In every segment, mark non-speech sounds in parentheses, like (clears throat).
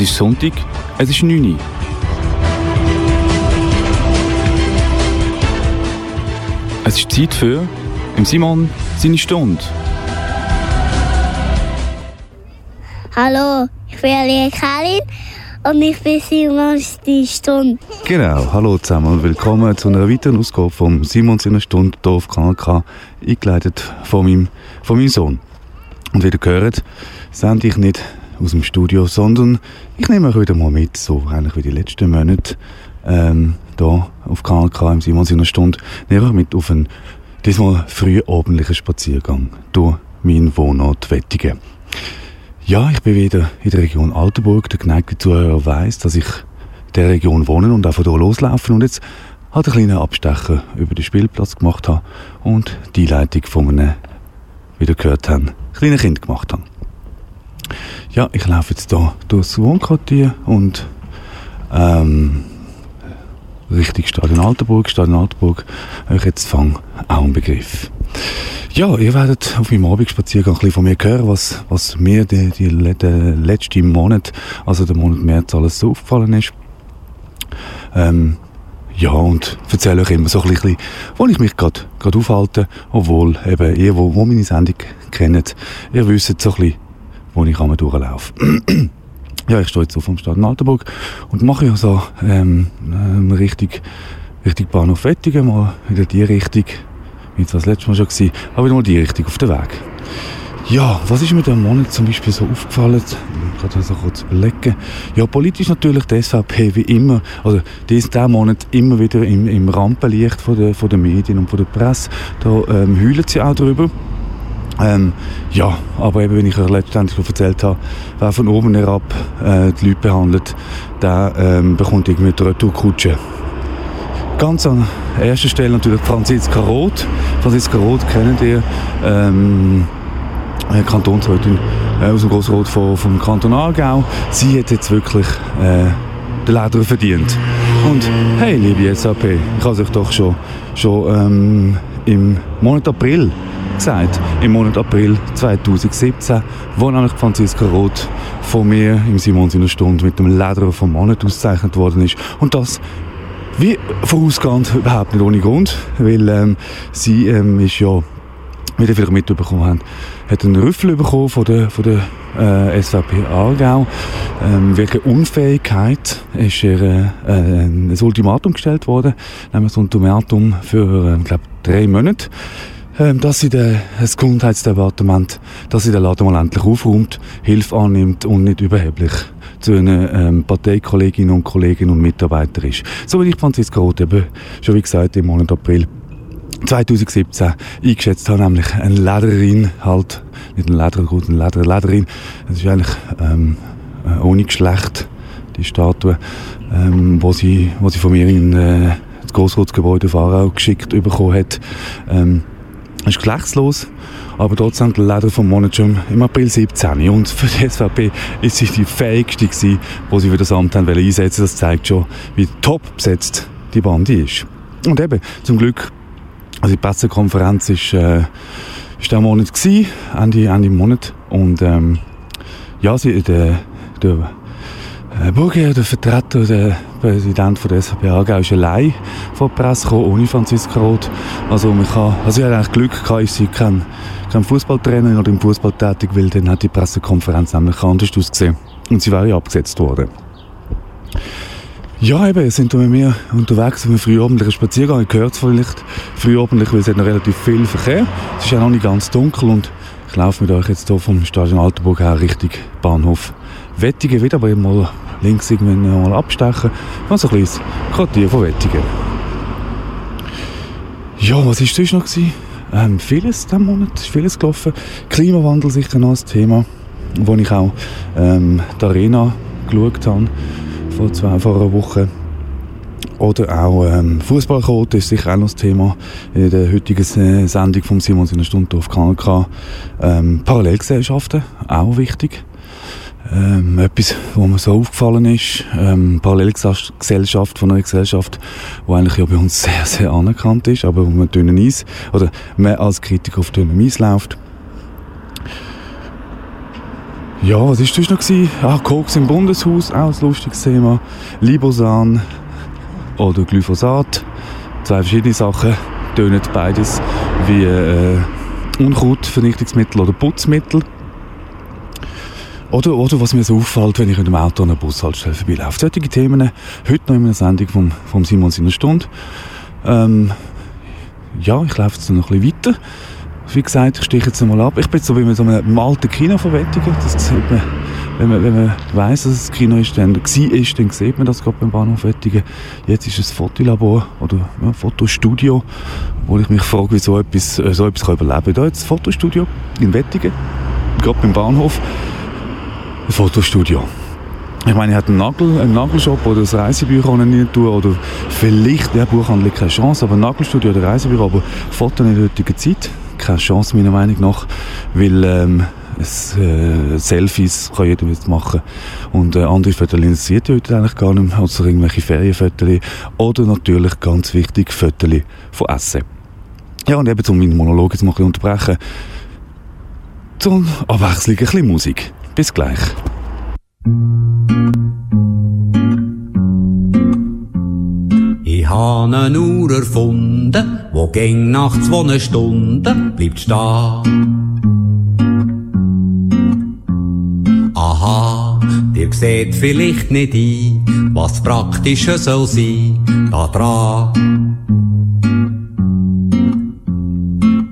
Es ist Sonntag, es ist 9 Uhr. Es ist Zeit für im Simon seine Stunde. Hallo, ich bin Alia Karin und ich bin Simons die Stunde. Genau, hallo zusammen und willkommen zu einer weiteren Ausgabe vom Simons in einer Stunde hier auf Kanal K, eingeleitet von meinem, von meinem Sohn. Und wie ihr gehört, sende ich nicht aus dem Studio, sondern ich nehme euch wieder mal mit, so eigentlich wie die letzten Monate, ähm, hier auf Kanal K im Simons in einer Stunde, nehme ich mit auf einen diesmal frühabendlichen Spaziergang durch meinen Wohnort Wettigen. Ja, ich bin wieder in der Region Altenburg. Der geneigte Zuhörer weiss, dass ich in der Region wohne und auch von hier loslaufen und jetzt halt einen kleinen Abstecher über den Spielplatz gemacht habe und die Einleitung von einem, wie ihr gehört habt, kleinen Kind gemacht habe. Ja, ich laufe jetzt hier durchs Wohnquartier und ähm, Richtung Stadion Altenburg. Stadion Altenburg, euch jetzt fang auch ein Begriff. Ja, ihr werdet auf meinem Abendspaziergang ein bisschen von mir hören, was, was mir die, die, den letzten Monat, also der Monat März, alles so aufgefallen ist. Ähm, ja, und erzähle euch immer so ein bisschen, wo ich mich gerade aufhalte, obwohl eben ihr, wo, wo meine Sendung kennt, ihr wisst so ein bisschen, wo ich einmal durchlaufe. (clears throat) ja, ich stehe jetzt auf dem Stadt Altenburg und mache ja so ähm, ähm, richtig, richtig Bahnhof Wettigen, mal in die Richtung, wie es das letzte Mal schon war, aber wieder mal die Richtung auf den Weg. Ja, was ist mir diesen Monat zum Beispiel so aufgefallen? Ich kann das so kurz überlegen. Ja, politisch natürlich die SVP wie immer, also diesen Monat immer wieder im, im Rampenlicht von der, von der Medien und von der Presse. Da ähm, heulen sie auch drüber. Ähm, ja, aber eben, wie ich euch letztendlich erzählt habe, wer von oben herab äh, die Leute behandelt, der ähm, bekommt irgendwie die Retourkutsche. Ganz an erster Stelle natürlich Franziska Roth. Franziska Roth kennt ihr, ähm, Kantonsrätin äh, aus dem Grossrot vom, vom Kanton Aargau. Sie hat jetzt wirklich äh, den Leder verdient. Und hey, liebe SAP, ich habe euch doch schon, schon ähm, im Monat April gesagt, im Monat April 2017, wo nämlich Franziska Roth von mir im Simons in der Stunde mit dem Lederer vom Monat ausgezeichnet worden ist. Und das wie vorausgehend überhaupt nicht ohne Grund, weil ähm, sie ähm, ist ja, wie ihr vielleicht mitbekommen habt, hat einen Rüffel bekommen von der, von der äh, SVP Aargau. Ähm, wegen Unfähigkeit ist ihr äh, ein Ultimatum gestellt worden, nämlich ein Ultimatum für, äh, glaube drei Monate ähm, dass sie der, das Gesundheitsdepartement, dass sie den Laden mal endlich aufräumt, Hilfe annimmt und nicht überheblich zu einer ähm, Parteikolleginnen und Kollegen und Mitarbeiter ist. So wie ich Franziska Roth eben schon wie gesagt im Monat April 2017 eingeschätzt habe, nämlich eine Ledererin halt, nicht ein Lederer, gut, eine Leder, Ledererin, das ist eigentlich ähm, äh, ohne Geschlecht, die Statue, ähm, wo, sie, wo sie von mir in äh, das Grossratsgebäude Aarau geschickt bekommen hat. Ähm, ist geschlechtslos, aber trotzdem der Leder vom Monat schon im April 17. Und für die SVP ist sie die fähigste gewesen, die sie für das Amt haben einsetzen Das zeigt schon, wie top besetzt die Bande ist. Und eben, zum Glück, also die Pressekonferenz ist, äh, ist der Monat gewesen, Ende, Ende Monat. Und, ähm, ja, sie, der, der Burger, der Vertreter, der Präsident von der SVP Aargau, ist allein vor die Presse gekommen, ohne Franziska Roth. Also, man kann, also ich hatte eigentlich Glück gehabt, ich sei kein, kein Fußballtrainer oder im Fußball tätig, weil dann hat die Pressekonferenz nämlich anders ausgesehen. Und sie wäre ja abgesetzt worden. Ja, eben, sind wir mir unterwegs auf einem frühabendlichen Spaziergang. Ich höre es vielleicht frühabendlich, weil es hat noch relativ viel Verkehr. Es ist ja noch nicht ganz dunkel und ich laufe mit euch jetzt hier vom Stadion Altenburg her Richtung Bahnhof Wettigen wieder, aber mal links irgendwann mal abstechen. Also ein kleines Quartier von Wettigen. Ja, was war sonst noch? Ähm, vieles diesen Monat, ist vieles gelaufen. Klimawandel sicher noch ein Thema, wo ich auch ähm, die Arena geschaut habe, vor, zwei, vor einer Woche. Oder auch ähm, Fußballquote ist sicher auch noch das Thema in der heutigen Sendung von Simons in der Stunde auf Kanal. Ähm, Parallelgesellschaften, auch wichtig. Ähm, etwas, was mir so aufgefallen ist, ähm, Parallelgesellschaft von einer Gesellschaft, die eigentlich ja bei uns sehr, sehr anerkannt ist, aber wo man dünnen Eis, oder man als Kritiker auf dünnem Eis läuft. Ja, was war sonst noch? Gewesen? Ah, Koks im Bundeshaus, auch ein lustiges Thema. Libosan oder Glyphosat. Zwei verschiedene Sachen. Tönen beides wie äh, Unkrautvernichtungsmittel oder Putzmittel. Oder, oder was mir so auffällt, wenn ich in einem Auto an einer Bushaltestelle vorbeilaufe. Solche Themen heute noch in einer Sendung vom, vom Simon seiner Stunde. Ähm, ja, ich laufe jetzt noch ein bisschen weiter. Wie gesagt, ich steche jetzt mal ab. Ich bin jetzt so wie mit so einem alten Kino verwettigen. Das sieht man, wenn man, wenn man weiss, dass es das Kino ist, dann, war ist, dann sieht man das gerade beim Bahnhof Wettigen. Jetzt ist es ein Fotolabor oder ja, Fotostudio, wo ich mich frage, wie so etwas, äh, so etwas kann überleben kann. Da jetzt ein Fotostudio in Wettigen, gerade beim Bahnhof. Ein Fotostudio. Ich meine, ich hätte einen, Nagel, einen Nagelshop oder ein Reisebüro rein tun oder vielleicht, ja, Buchhandlung keine Chance, aber ein Nagelstudio oder Reisebüro, aber Fotos in der heutigen Zeit keine Chance meiner Meinung nach, weil ähm, es, äh, Selfies kann jeder jetzt machen und äh, andere Fotos interessiert heute eigentlich gar nicht mehr, also irgendwelche Ferienfotos oder natürlich ganz wichtig Fotos von Essen. Ja und eben um meinen Monolog jetzt mal ein unterbrechen, zur Abwechslung ein bisschen Musik. Bis gleich. Ich habe eine Uhr erfunden, wo ging nach zwei Stunden bleibt stehen. Aha, dir seht vielleicht nicht ein, was praktischer soll sein, da dran.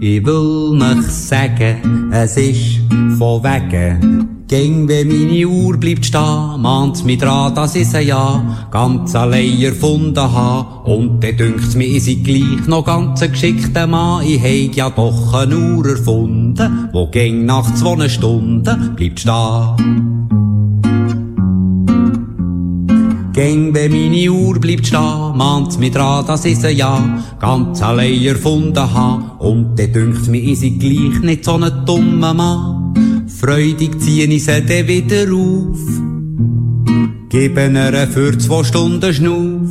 Ich will nicht sagen, es ist von wegen Ging, wenn meine Uhr bleibt stehen, mahnt's mich dran, dass ich's ein Jahr ganz allein erfunden ha. Und dann dünkt's mir, ich sei gleich noch ganz ein geschickter Mann. Ich heig ja doch eine Uhr erfunden, wo ging nach zwei Stunden bleibt stehen. Gäng, wenn meine Uhr bleibt stehen, mahnt's mich dran, dass ich's ein Jahr ganz allein erfunden ha. Und dann dünkt's mir, ich sei gleich nicht so ein dummer Mann. Freudig zieh ich sie dann wieder auf. Geben ihr für zwei Stunden Schnuff.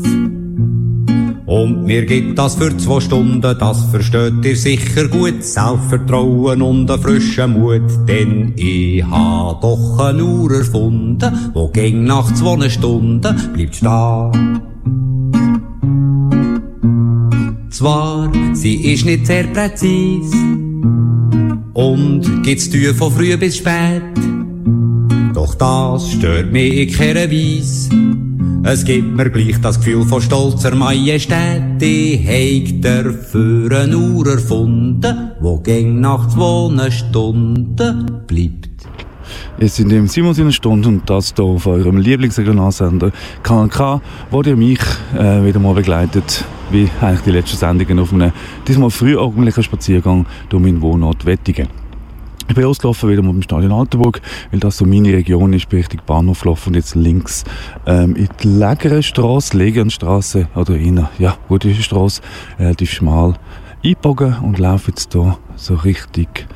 Und mir gibt das für zwei Stunden, das versteht ihr sicher gut. Selbstvertrauen und einen frischen Mut, denn ich ha doch eine Uhr erfunden, wo ging nach zwei Stunden bleibt stehen. Zwar, sie ist nicht sehr präzise, und gibt's Tür von früh bis spät. Doch das stört mich in keiner Weise. Es gibt mir gleich das Gefühl von stolzer Majestät. Ich heig dafür eine Uhr erfunden, wo ging nach zwei Stunden bleibt. Es sind im Simon seiner Stunde und das hier auf eurem Lieblingsregionalsender KNK, wo ihr mich äh, wieder mal begleitet, wie eigentlich die letzten Sendungen auf einem diesmal frühorgendlichen Spaziergang durch meinen Wohnort Wettigen. Ich bin ausgelaufen wieder mal beim Stadion Altenburg, weil das so meine Region ist, bin Richtung Bahnhof gelaufen und jetzt links ähm, in die Lägerenstrasse, Legernstrasse oder in ja, gute Strasse, relativ schmal eingebogen und laufe jetzt hier so richtig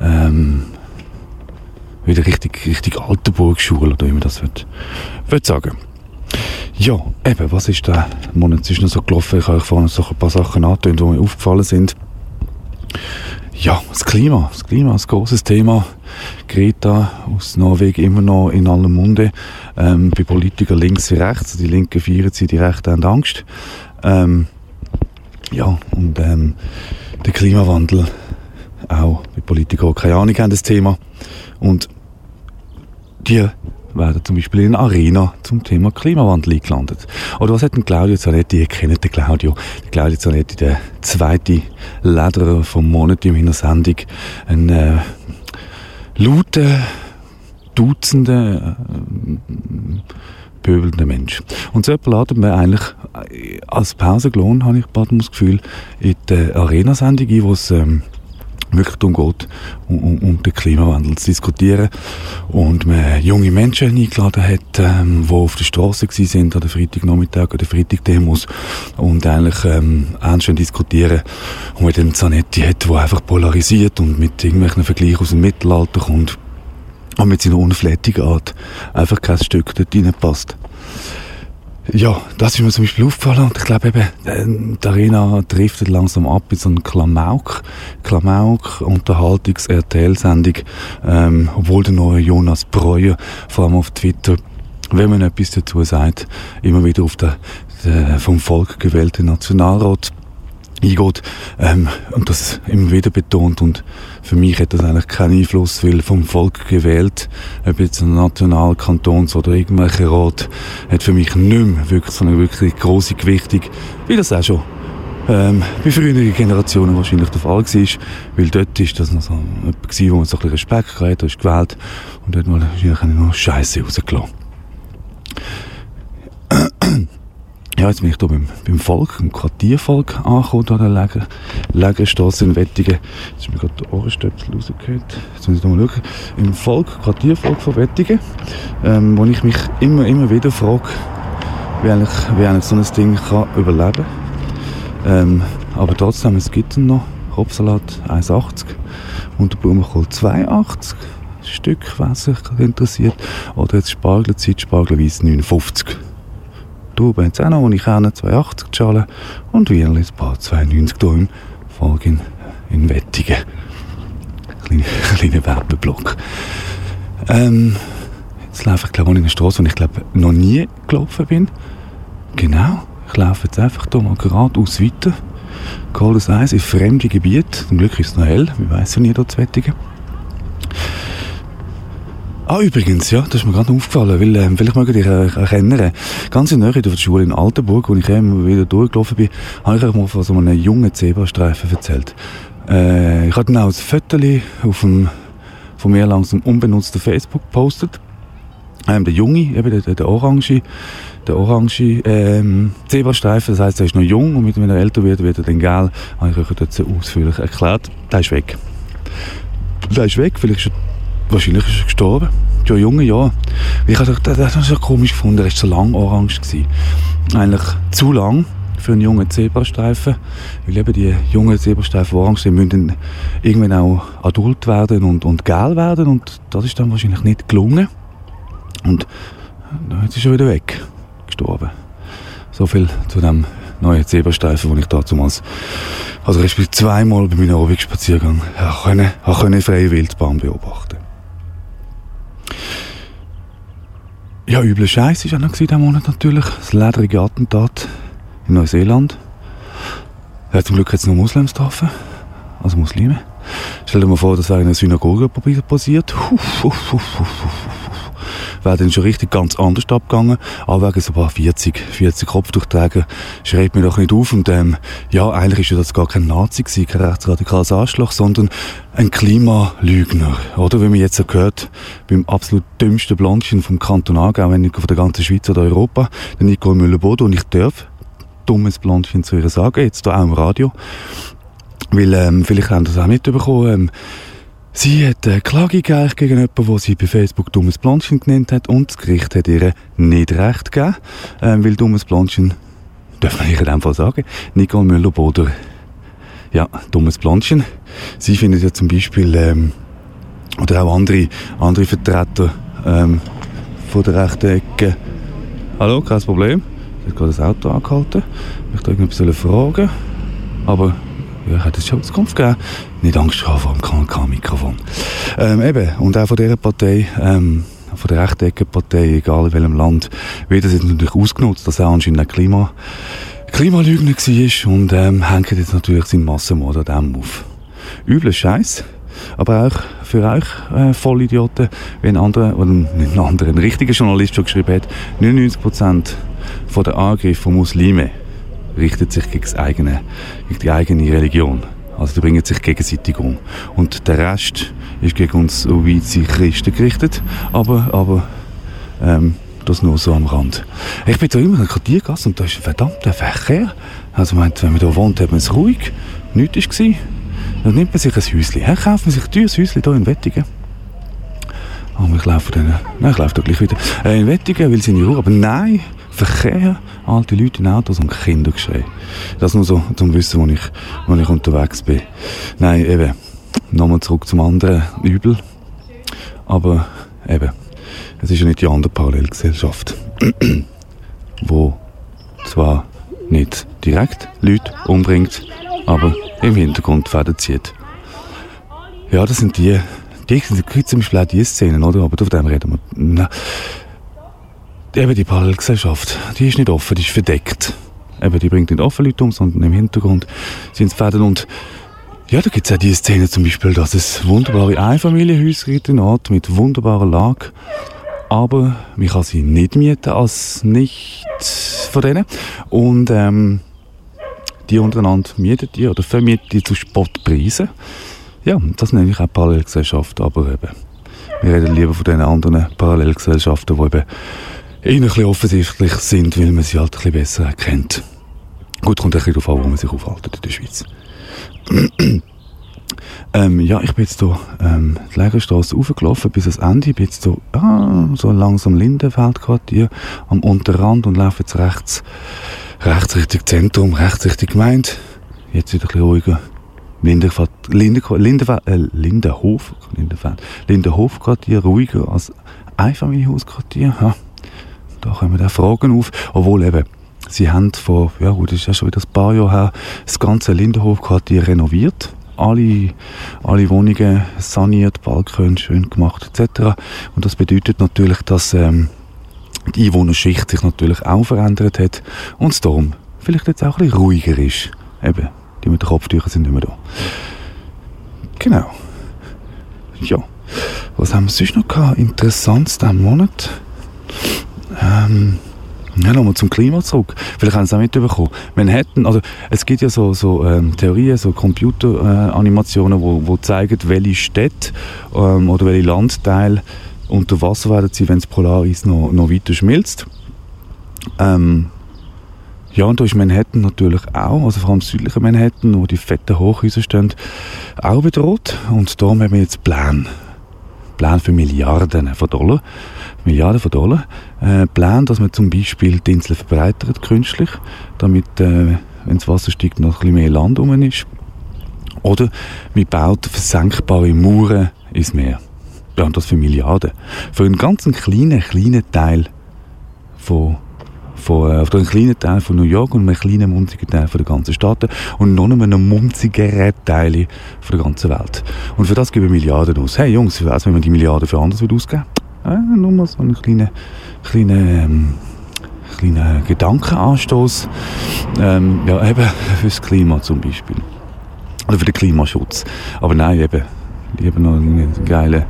ähm, wieder richtig, richtig Altenburg-Schule, oder wie man das wird, wird sagen. Ja, eben, was ist der Monat zwischen so gelaufen? Ich habe euch vorhin so ein paar Sachen angetönt, die mir aufgefallen sind. Ja, das Klima, das Klima ist ein grosses Thema. Greta aus Norwegen immer noch in allem Munde. Ähm, bei Politikern links wie rechts. Die Linken feiern sie, die Rechten haben Angst. Ähm, ja, und ähm, der Klimawandel auch bei Politikern, keine Ahnung haben, das Thema. Und die werden zum Beispiel in Arena zum Thema Klimawandel eingelandet. Oder was hat denn Claudio Zanetti, ihr kennt den Claudio, der Claudio Zanetti, der zweite Lederer vom Monat in meiner Sendung, ein äh, lauter, dutzender, äh, pöbelnder Mensch. Und so laden wir eigentlich äh, als Pausenlohn, habe ich bald das Gefühl, in der Arena-Sendung ein, wo es ähm, wirklich darum geht, um, um, den Klimawandel zu diskutieren. Und man junge Menschen eingeladen hat, ähm, die auf der Straße sind an der Freitagnachmittag oder Freitagdemos und eigentlich ähm, ernst diskutieren. Und man dann Zanetti hat, der einfach polarisiert und mit irgendwelchen Vergleichen aus dem Mittelalter kommt und mit seiner unflätigen Art einfach kein Stück dort reinpasst. Ja, das ist mir zum Beispiel aufgefallen und ich glaube eben, äh, die Arena driftet langsam ab in so einen Klamauk, Klamauk Unterhaltungs-RTL-Sendung, ähm, obwohl der neue Jonas Breuer, vor allem auf Twitter, wenn man etwas dazu sagt, immer wieder auf den, den vom Volk gewählten Nationalrat eingeht. Ähm, und das immer wieder betont. Und für mich hat das eigentlich keinen Einfluss, weil vom Volk gewählt, ob jetzt ein National-, Kantons- oder irgendwelche Rat, hat für mich nicht mehr wirklich so eine wirklich grosse Gewichtung, wie das auch schon ähm, bei früheren Generationen wahrscheinlich der Fall war, weil dort ist das noch so gewesen, wo man so ein bisschen Respekt hatte, ist gewählt und dort mal wahrscheinlich noch Scheiße rausgelassen. Ja, jetzt bin ich hier beim, beim Volk, im Quartiervolk angekommen, an der Lager, Lagerstrasse in Wettigen. Jetzt ist mir gerade der Ohrenstöpsel rausgehört. Jetzt muss ich mal schauen. Im Volk, Quartiervolk von Wettigen, ähm, wo ich mich immer, immer wieder frage, wie eigentlich, wie eigentlich so ein Ding kann überleben. Ähm, aber trotzdem, es gibt noch. Kopfsalat 1,80 und der Blumenkohl 2,80 Stück, wer sich interessiert. Oder jetzt Spargelzeit, Spargelweiss 59. Haben sie auch noch, die ich kenne, 280 Schalen. Und Wierli ein paar 92 hier im Folgen in Wettigen. Kleiner, (laughs) kleiner Werbeblock. Ähm, jetzt laufe ich, glaube ich, in eine Straße, wo ich, glaube noch nie gelaufen bin. Genau. Ich laufe jetzt einfach hier mal geradeaus weiter. Das Eis in fremde Gebiete. Zum Glück ist es noch hell. Wir wissen ja nie hier zu Wettigen. Ah, übrigens, ja, das ist mir gerade aufgefallen, weil, ähm, vielleicht mögt ihr euch erinnern, ganz in der Nähe der Schule in Altenburg, wo ich immer wieder durchgelaufen bin, habe ich euch mal von so einem jungen Zebrastreifen erzählt. Äh, ich habe dann auch ein Foto auf dem, von mir langsam unbenutzten Facebook gepostet. Ähm, der Junge, eben der, der, Orange, der orange ähm, Zebrastreifen, das heisst, er ist noch jung und wenn er älter wird, wird er dann gelb, habe ich euch dort so ausführlich erklärt. Der ist weg. Der ist weg, vielleicht er Wahrscheinlich ist er gestorben. Ja, junge ja. Ich habe das, so komisch gefunden, er war so lang orange. Gewesen. Eigentlich zu lang für einen jungen Zebrastreifen. Weil eben die jungen Zebrastreifen orange sind, müssen irgendwann auch adult werden und, und gel werden. Und das ist dann wahrscheinlich nicht gelungen. Und jetzt ist er wieder weg. Gestorben. So viel zu dem neuen Zebrastreifen, den ich damals, also respektive zweimal bei meinem Aerobic-Spaziergang, können, können freie Wildbahn beobachten Ja, übler Scheiß war auch noch diesen Monat natürlich. Das ledrige Attentat in Neuseeland. Ja, zum Glück hat es nur Muslims getroffen. Also Muslime. Stell dir mal vor, das wäre in einer Synagoge passiert. Uff, uff, uff, wäre dann schon richtig ganz anders abgegangen. Aber wegen so ein paar 40, 40 Kopftuchträger schreibt mir doch nicht auf. Und ähm, ja, eigentlich ist ja das gar kein Nazi gewesen, kein rechtsradikales Arschloch, sondern ein Klimalügner. Oder wie man jetzt so gehört, beim absolut dümmsten Blondchen vom Kanton Aargau, wenn nicht von der ganzen Schweiz oder Europa, der Nicole Müller-Bodo. Und ich darf dummes Blondchen zu ihr sagen, jetzt hier auch im Radio. Weil, ähm, vielleicht haben das auch mitbekommen, ähm, Sie hat eine Klage gegen jemanden, der sie bei Facebook dummes Blondchen genannt hat und das Gericht hat ihr nicht recht gegeben, ähm, weil dummes Blondchen, darf man ihr in dem Fall sagen, Nicole Müller-Boder, ja, dummes Blondchen. Sie findet ja zum Beispiel, ähm, oder auch andere, andere Vertreter ähm, von der rechten Ecke, hallo, kein Problem, ich habe gerade das Auto angehalten, ich möchte irgendetwas fragen, aber ja, hat es schon Auskunft gegeben. Nicht Angst vor dem KNK-Mikrofon. Ähm, eben, und auch von dieser Partei, ähm, von der Rechtecke-Partei, egal in welchem Land, wird das jetzt natürlich ausgenutzt, dass er anscheinend ein Klima, Klimalügner war und ähm, hängt jetzt natürlich seinen Massenmord an dem auf. Übler Scheiß. Aber auch für euch äh, Vollidioten, wie ein anderer, oder nicht ein anderer, ein richtiger Journalist schon geschrieben hat, 99% von den Angriffen von Muslimen richtet sich gegen, eigene, gegen die eigene Religion. Also die bringen sich gegenseitig um. Und der Rest ist gegen uns wie sie Christen gerichtet, aber, aber ähm, das nur so am Rand. Ich bin da immer in der Quartiergasse und da ist ein verdammter Verkehr. Also meint, wenn man da wohnt, hat man es ruhig. Nichts war. Dann nimmt man sich ein Häuschen. Her, kauft man sich ein teures Häuschen hier in Wettigen. Aber ich laufe dann, nein, ich laufe da gleich wieder. Äh, in Wettigen, weil sie in Ruhe, aber nein, Verkehr, alte Leute in Autos und Kindergeschrei. Das nur so zum Wissen, wo ich, wo ich unterwegs bin. Nein, eben, nochmal zurück zum anderen Übel. Aber eben, es ist ja nicht die andere Parallelgesellschaft. wo zwar nicht direkt Leute umbringt, aber im Hintergrund Fäden zieht. Ja, das sind die, die sind zum Beispiel auch die Szenen, oder? Aber dem reden wir. Na, eben die Parallelgesellschaft, die ist nicht offen, die ist verdeckt. Eben, die bringt nicht offen Leute um, sondern im Hintergrund sind es Fäden und ja, da gibt es auch die Szene zum Beispiel, dass es wunderbare Einfamilienhäuser gibt in Ort mit wunderbarer Lage. Aber man kann sie nicht mieten als nicht von denen. Und ähm, die untereinander mieten die oder vermieten die zu Spottpreisen. Ja, das nenne ich auch Parallelgesellschaft, aber eben, wir reden lieber von den anderen Parallelgesellschaften, die eben eher ein bisschen offensichtlich sind, weil man sie halt ein bisschen besser erkennt. Gut, kommt ein bisschen darauf an, wo man sich aufhalten in der Schweiz. (clears throat) ähm, ja, ich bin jetzt hier ähm, die Lägerstrasse raufgelaufen bis ans Ende. Ich bin jetzt so, ah, so langsam Lindenfeldquartier am Unterrand und laufe jetzt rechts, rechts Richtung Zentrum, rechts Richtung Gemeinde. Jetzt wieder ein bisschen ruhiger. Lindenhof, Lindenhof, äh, Lindenhof, Lindenfeld, Lindenhofquartier ruhiger als Einfamilienhausquartier. Ja, da kommen da Fragen auf, obwohl eben Sie haben vor, ja gut, das ist ja schon wieder ein paar Jahre her, das ganze Lindenhofquartier renoviert. Alle, alle Wohnungen saniert, Balkone schön gemacht etc. Und das bedeutet natürlich, dass ähm, die Einwohnerschicht sich natürlich auch verändert hat und darum vielleicht jetzt auch ein bisschen ruhiger ist. Eben, die mit den Kopftüchern sind nicht mehr da. Genau. Ja. Was haben wir sonst noch gehabt? Interessantes diesen Monat. Ähm, ja, nochmal zum Klima zurück. Vielleicht haben Sie es auch mitbekommen. Manhattan, also es gibt ja so, so ähm, Theorien, so Computeranimationen, äh, wo, wo zeigen, welche Städte ähm, oder welche Landteile unter Wasser werden sie, wenn das Polareis noch, noch weiter schmilzt. Ähm, ja, und da ist Manhattan natürlich auch, also vor allem südliche Manhattan, wo die fetten Hochhäuser stehen, auch bedroht. Und darum haben wir jetzt Pläne. Pläne für Milliarden von Dollar. Milliarden von Dollar. Äh, Pläne, dass man zum Beispiel die Insel verbreitert künstlich, damit, äh, wenn das Wasser steigt, noch ein bisschen mehr Land rum ist. Oder man baut versenkbare Mauern ins Meer. Ja, und das für Milliarden. Für einen ganz kleinen, kleinen Teil von von, äh, einen kleinen Teil von New York und einen kleinen, munzigen Teil von der ganzen Staaten und noch einen munzigeren Teil von der ganzen Welt. Und für das geben wir Milliarden aus. Hey Jungs, wie wär's, wenn wir die Milliarden für anders ausgeben äh, Nur mal so einen kleinen, kleinen, ähm, kleinen Gedankenanstoß. Ähm, ja, eben (laughs) fürs Klima zum Beispiel. Oder für den Klimaschutz. Aber nein, eben, lieber noch einen geilen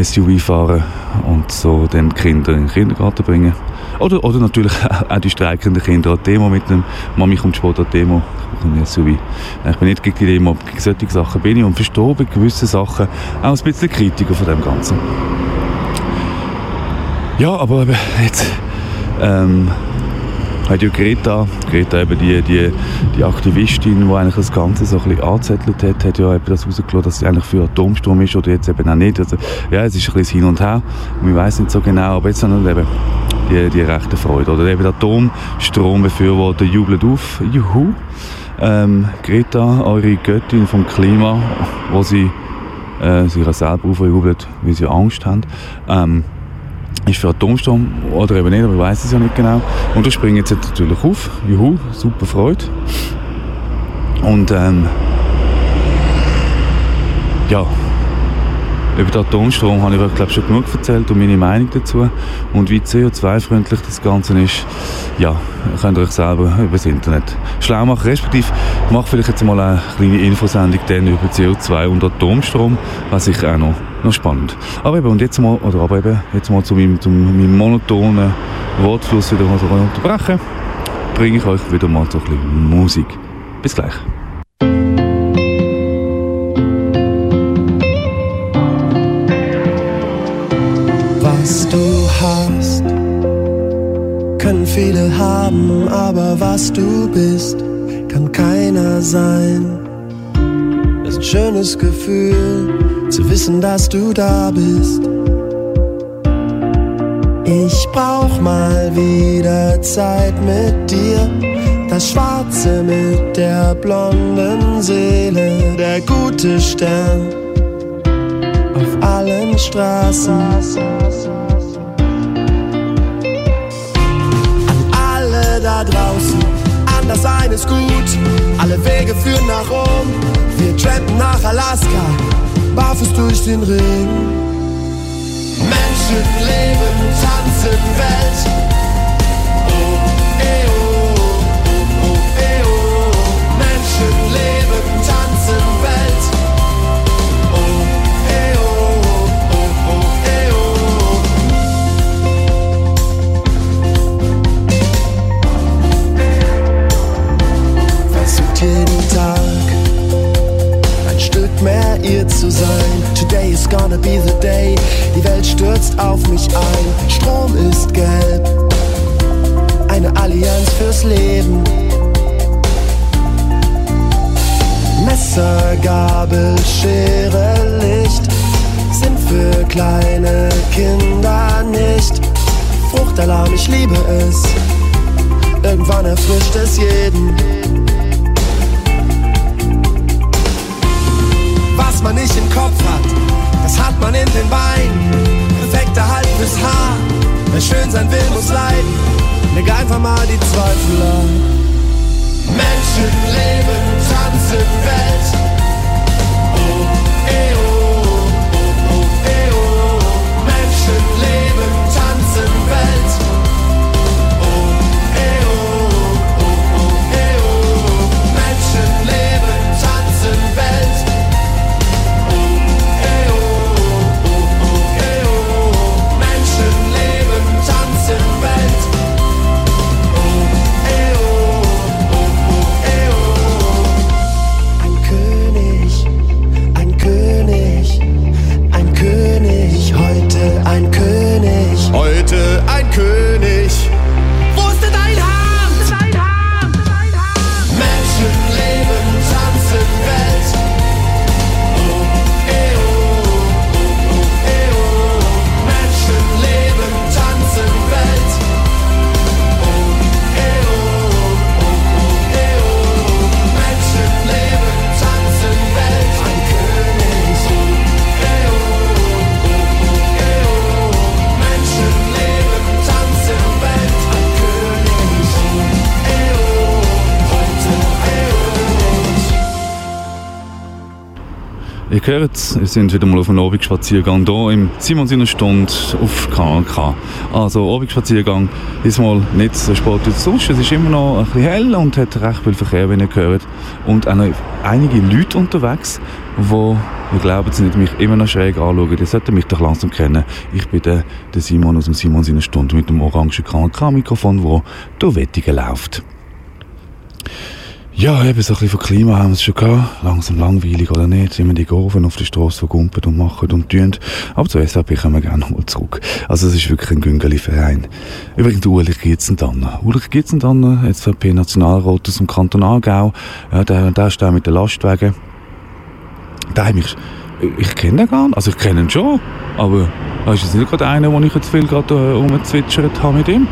SUV fahren und so den Kinder in den Kindergarten bringen. Oder, oder natürlich (laughs) auch die streikenden Kinder an Demo mit einem Mami kommt Sport an Demo. Ich, bin nicht gegen die Demo, gegen solche Sachen bin ich und verstehe bei gewissen Sachen auch ein bisschen Kritiker von dem Ganzen. Ja, aber jetzt ähm, hat ja Greta, Greta eben die, die, die Aktivistin, die eigentlich das Ganze so ein bisschen angezettelt hat, hat ja eben das rausgelassen, dass sie eigentlich für Atomstrom ist oder jetzt eben auch nicht. Also, ja, es ist ein bisschen hin und her. Man weiß nicht so genau, aber jetzt haben eben die, die rechte Freude. Oder eben Atomstrombefürworter jubeln auf. Juhu! Ähm, Greta, eure Göttin vom Klima, wo sie äh, sich selber aufjubelt, weil sie Angst haben. Ähm, ist für Atomstrom oder eben nicht, aber ich weiß es ja nicht genau. Und da springen jetzt natürlich auf. Juhu, super Freude. Und ähm, ja, über den Atomstrom habe ich euch glaube schon genug erzählt und meine Meinung dazu. Und wie CO2-freundlich das Ganze ist, ja, könnt ihr euch selber über das Internet schlau machen. Respektive, ich mache vielleicht jetzt mal eine kleine Infosendung dann über CO2 und Atomstrom, was ich auch noch, noch spannend. Aber eben, und jetzt mal, oder aber eben, jetzt mal zu meinem, zu meinem monotonen Wortfluss wieder mal so unterbrechen, bringe ich euch wieder mal so ein bisschen Musik. Bis gleich. Können viele haben, aber was du bist, kann keiner sein. Es ist ein schönes Gefühl, zu wissen, dass du da bist. Ich brauch mal wieder Zeit mit dir. Das Schwarze mit der blonden Seele, der gute Stern auf allen Straßen. Da draußen, anders sein ist gut. Alle Wege führen nach Rom, wir trampen nach Alaska, barfuß durch den Ring. Menschen leben, tanzen, Welt. Ihr zu sein. Today is gonna be the day. Die Welt stürzt auf mich ein. Strom ist gelb. Eine Allianz fürs Leben. Messer, Gabel, Schere, Licht sind für kleine Kinder nicht. Fruchtalarm, ich liebe es. Irgendwann erfrischt es jeden. Was man nicht im Kopf hat, das hat man in den Beinen. Perfekter Halt fürs Haar, wer schön sein will, muss leiden. Leg einfach mal die Zweifel an. Menschen leben, tanzen, Welt. Gehört, wir sind wieder mal auf einem Abendspaziergang hier im Simon Stunde auf KNK. Also Abendspaziergang ist mal nicht so spät wie sonst, es ist immer noch ein bisschen hell und hat recht viel Verkehr, wie ihr gehört. Und auch noch einige Leute unterwegs, die, wir glauben sie nicht, mich immer noch schräg anschauen. Die sollten mich doch langsam kennen. Ich bin der, Simon aus dem Simon Stunde mit dem orangen KNK-Mikrofon, wo durch Wettigen läuft. Ja, eben so ein bisschen von Klima haben wir es schon gehabt. Langsam langweilig oder nicht. Wir die Goven auf der Straße vergumpen und machen und tun. Aber zur SVP kommen wir gerne nochmal zurück. Also es ist wirklich ein Güngeli-Verein. Übrigens Ulrich Gitzendanner. Ulrich Gitzendanner, SVP-Nationalrat aus dem Kanton Aargau. Ja, der, der ist da mit den Lastwagen. Der hat mich ich kenne den gar nicht. Also ich kenne ihn schon, aber er ist jetzt nicht gerade einer, wo ich jetzt viel gerade äh, rumgezwitschert habe mit ihm.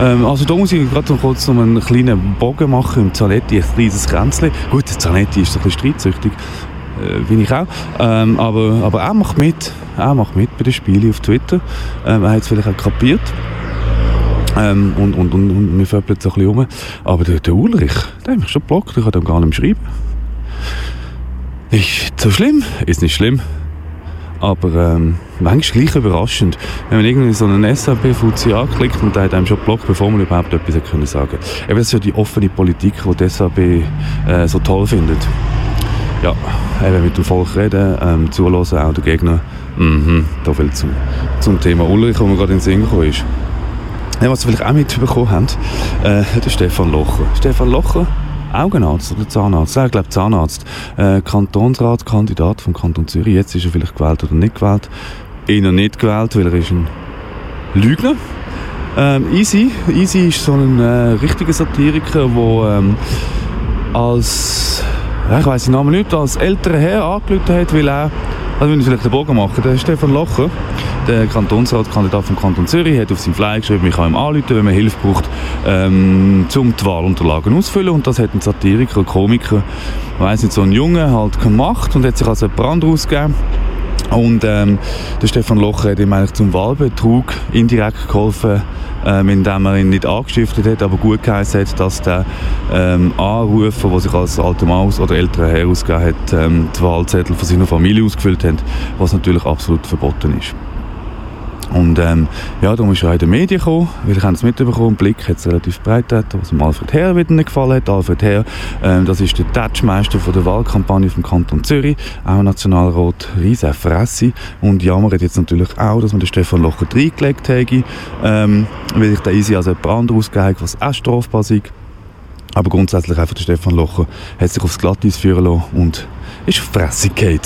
Ähm, also da muss ich gerade noch kurz noch einen kleinen Bogen machen im Zanetti, ein kleines Kränzchen. Gut, der Zanetti ist ein bisschen streitsüchtig, äh, bin ich auch. Ähm, aber, aber er macht mit, er macht mit bei den Spielen auf Twitter. Ähm, er hat es vielleicht auch kapiert. Ähm, und, und, und, und wir föppeln so ein bisschen rum. Aber der, der Ulrich, der hat mich schon geblockt, ich kann ihm gar nicht schreiben. Nicht so schlimm, ist nicht schlimm. Aber ähm, manchmal gleich überraschend, wenn man irgendwie so einen SAP-Fuzzi anklickt und der hat einem schon blockt, bevor man überhaupt etwas können sagen Eben, Das ist ja die offene Politik, die die SAP äh, so toll findet. Ja, eben mit dem Volk reden, ähm, zulassen, auch der Gegner. Mhm, da viel zu, zum Thema Ulrich, wo man gerade in den Sinn gekommen ist. Ja, was Sie vielleicht auch mitbekommen haben, äh, der Stefan Locher. Stefan Locher Augenarzt oder Zahnarzt? Ich glaube Zahnarzt. Äh, Kantonsratskandidat vom Kanton Zürich. Jetzt ist er vielleicht gewählt oder nicht gewählt. Eher nicht gewählt, weil er ist ein Lügner. Ähm, Easy. Easy ist so ein äh, richtiger Satiriker, der ähm, als, ich weiß den Namen nicht, als älterer Herr angelötet hat, weil er also wenn ich vielleicht den Bogen machen, der Stefan Locher, der Kantonsratskandidat vom Kanton Zürich, hat auf seinem Flyer geschrieben, ich kann ihm anrufen, wenn man Hilfe braucht, ähm, um die Wahlunterlagen auszufüllen. Und das hat ein Satiriker, ein Komiker, weiss nicht, so ein Junge halt gemacht und hat sich als Brand ausgegeben Und ähm, der Stefan Locher hat ihm eigentlich zum Wahlbetrug indirekt geholfen, ähm, indem er ihn nicht angestiftet hat, aber gut geheißen hat, dass der ähm, Anrufer, der sich als alter Maus oder älterer Herr ausgegeben hat, ähm, die Wahlzettel von seiner Familie ausgefüllt hat, was natürlich absolut verboten ist. Und ähm, ja, darum ist er in den Medien gekommen, weil ich es mitbekommen, Blick hat es relativ breit gehabt, was dem Alfred Herr wieder nicht gefallen hat. Alfred Herr, ähm, das ist der Tatschmeister von der Wahlkampagne vom Kanton Zürich, auch Nationalrat, riesen Fresse und jammert jetzt natürlich auch, dass man den Stefan Locher reingelegt hat, ähm, weil ich den easy als jemand anderes ausgegeben was auch strafbar ist. Aber grundsätzlich einfach der Stefan Locher hat sich aufs Glatteis führen lassen und ist gefallen.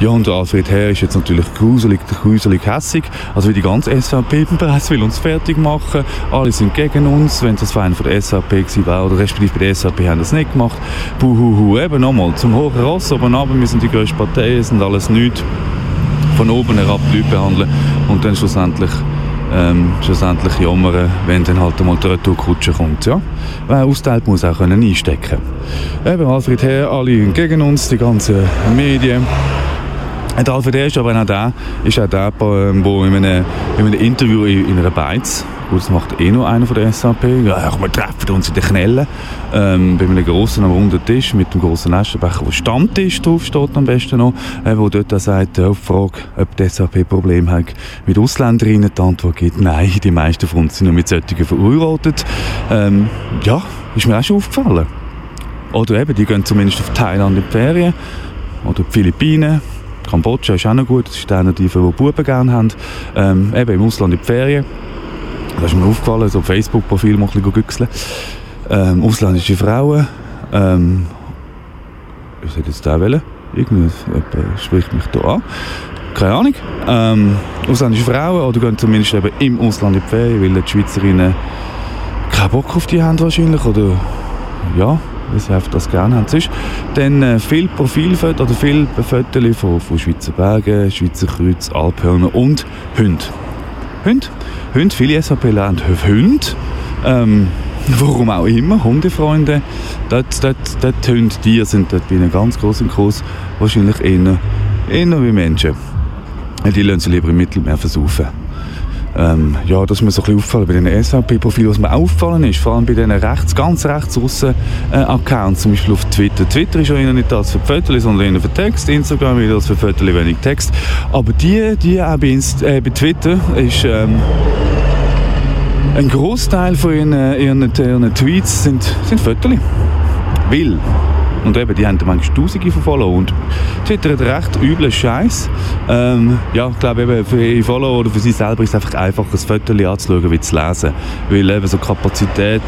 Ja, und Alfred Herr ist jetzt natürlich gruselig, gruselig hässig. Also wie die ganze SVP bereits will uns fertig machen. Alle sind gegen uns. Wenn das Verein von der SVP gewesen oder respektive bei der SVP haben das nicht gemacht. Buhuhu, eben nochmal zum hohen Ross oben runter. Wir sind die grösste Partei, sind alles nichts. Von oben herab die Leute behandeln und dann schlussendlich ähm, schlussendlich jammern, wenn dann halt einmal die Retourkutsche kommt. Ja? Wer austeilt, muss auch können einstecken Eben, Alfred Herr, alle gegen uns, die ganzen Medien. Der Alfred ist aber auch der, ist auch der, ähm, in einem, in einem Interview in, in einer Beiz Gut, das macht eh nur einer von der SAP. Ja, wir treffen uns in den Knellen. Ähm, bei einem grossen, am runden Tisch mit dem grossen Aschenbecher, wo Stammtisch drauf steht am besten noch, äh, wo dort auch sagt, auf die Frage, ob die SAP Probleme hat mit Ausländerinnen, die Antwort gibt, nein, die meisten von uns sind nur mit solchen verheiratet. Ähm, ja, ist mir auch schon aufgefallen. Oder eben, die gehen zumindest auf Thailand in die Ferien oder die Philippinen. Kambodscha ist auch noch gut, das ist der, die Buben gerne haben. Ähm, eben im Ausland in die Ferien. Das ist mir aufgefallen, so Facebook-Profil mal ein bisschen. Ähm, ausländische Frauen. Ähm, was hätte jetzt da wollen? Irgendwie spricht mich da an. Keine Ahnung. Ähm, ausländische Frauen oder gehen zumindest eben im Ausland in die Ferien, weil die Schweizerinnen keinen Bock auf die haben wahrscheinlich oder ja, weil sie einfach das gerne haben. Sonst dann äh, viel Profilfotos oder viel Fotos von, von Schweizer Bergen, Schweizer Kreuz, Alphörner und Hunde. Hunde Hunde, viele SVPler haben Hunde. Ähm, (laughs) warum auch immer, Hundefreunde. Dort, dort, dort Hunde, Tiere sind dort bei einem ganz großen Kurs wahrscheinlich eher, eher wie Menschen. Die lassen sie lieber im Mittelmeer versaufen. Ähm, ja, das ist mir so ein auffallen bei den SVP-Profilen. Was mir auffallen ist, vor allem bei den rechts, ganz rechts aussen äh, Accounts, zum Beispiel auf Twitter. Twitter ist ja eher nicht das für Fotos, sondern eher für Text. Instagram wieder das für Fotos, wenig Text. Aber die, die auch bei, Inst äh, bei Twitter ist... Ähm, ein Großteil von ihren, äh, ihren, ihren Tweets sind, sind Fotos. Weil und eben, die haben manchmal Tausende von Follower. Und Twitter hat recht üblen Scheiß. Ähm, ja, ich glaube eben für ihre Follower oder für sie selber ist es einfach einfacher, ein Foto anzuschauen, wie zu lesen. Weil eben so Kapazität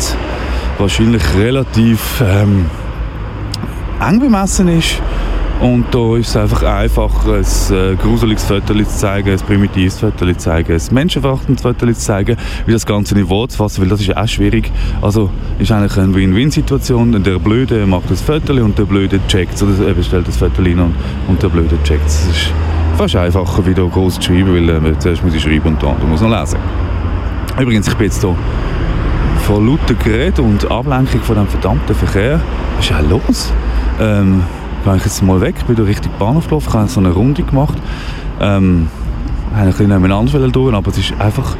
wahrscheinlich relativ ähm, eng bemessen ist. Und da ist es einfach einfach, ein äh, gruseliges Foto zu zeigen, ein primitives Foto zu zeigen, ein menschenverachtendes Foto zu zeigen, wie das Ganze in Worte zu fassen, weil das ist auch schwierig. Also ist eigentlich eine Win-Win-Situation. Der Blöde macht das Foto und der Blöde checkt oder er stellt das Foto rein und, und der Blöde checkt es. ist fast einfacher, wie da groß zu schreiben, weil äh, zuerst muss ich schreiben und dann muss noch lesen. Übrigens, ich bin jetzt hier vor lauter Gerät und Ablenkung von dem verdammten Verkehr. Was ist ja los? Ähm, gehe ich jetzt mal weg, bin durch Richtung Bahnhof gelaufen, habe so eine Runde gemacht. Ähm, habe ein bisschen nebeneinander durch, aber es ist einfach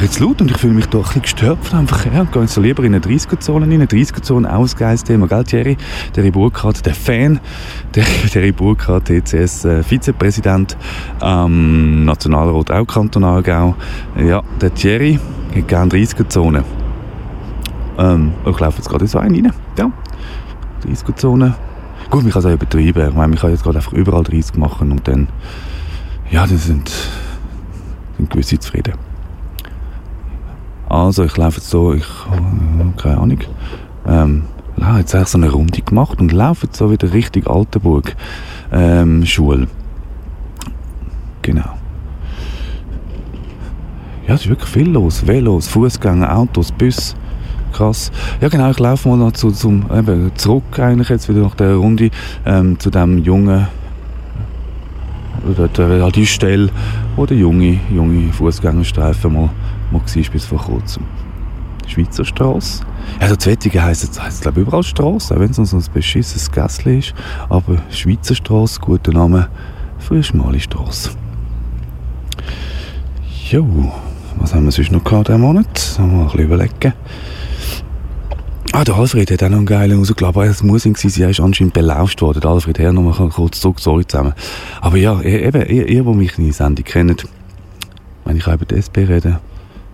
jetzt laut und ich fühle mich da ein bisschen gestört von dem Verkehr. Ich gehe jetzt so lieber in eine 30er-Zone rein. Eine 30er-Zone, auch ein Thema, gell Thierry? Der Burkhardt, der Fan, (laughs) der Thierry Burkhardt, TCS-Vizepräsident, ähm, Nationalrat auch Kanton Aargau. Ja, der Thierry hat gerne 30er-Zone. Ähm, ich laufe jetzt gerade so einen rein. Ja, 30er-Zone. Gut, man kann es auch übertreiben. Ich meine, man kann jetzt gerade einfach überall 30 machen und dann, ja, dann sind, sind gewisse zufrieden. Also, ich laufe jetzt so, ich, keine Ahnung, ähm, ja, jetzt habe ich so eine Runde gemacht und laufe jetzt so wieder Richtung Altenburg, ähm, Schule. Genau. Ja, es ist wirklich viel los. Velos, Fußgänger, Autos, Bus krass. Ja genau, ich laufe mal noch zu, zum, eben, zurück eigentlich jetzt wieder nach der Runde ähm, zu dem jungen oder der, die Stelle, wo der junge, junge Fußgängerstreifen mal, mal war bis vor kurzem. Schweizer Straße. Ja, der Zwettige heisst heisst, glaube überall Straße, auch wenn es so ein beschissenes Gässli ist. Aber Schweizer Straße, guter Name für eine schmale Straße. Jo, was haben wir sonst noch gehabt diesen Monat? Mal ein bisschen überlegen. Ah, der Alfred hat auch noch einen geilen rausgeladen. Es muss ihn gewesen sein, er ist anscheinend belauscht worden. Der Alfred Herr, nochmal kurz zurück, sorry zusammen. Aber ja, e-, eben, ihr, ihr, die mich in die Sendung kennt, wenn ich auch über die SP rede,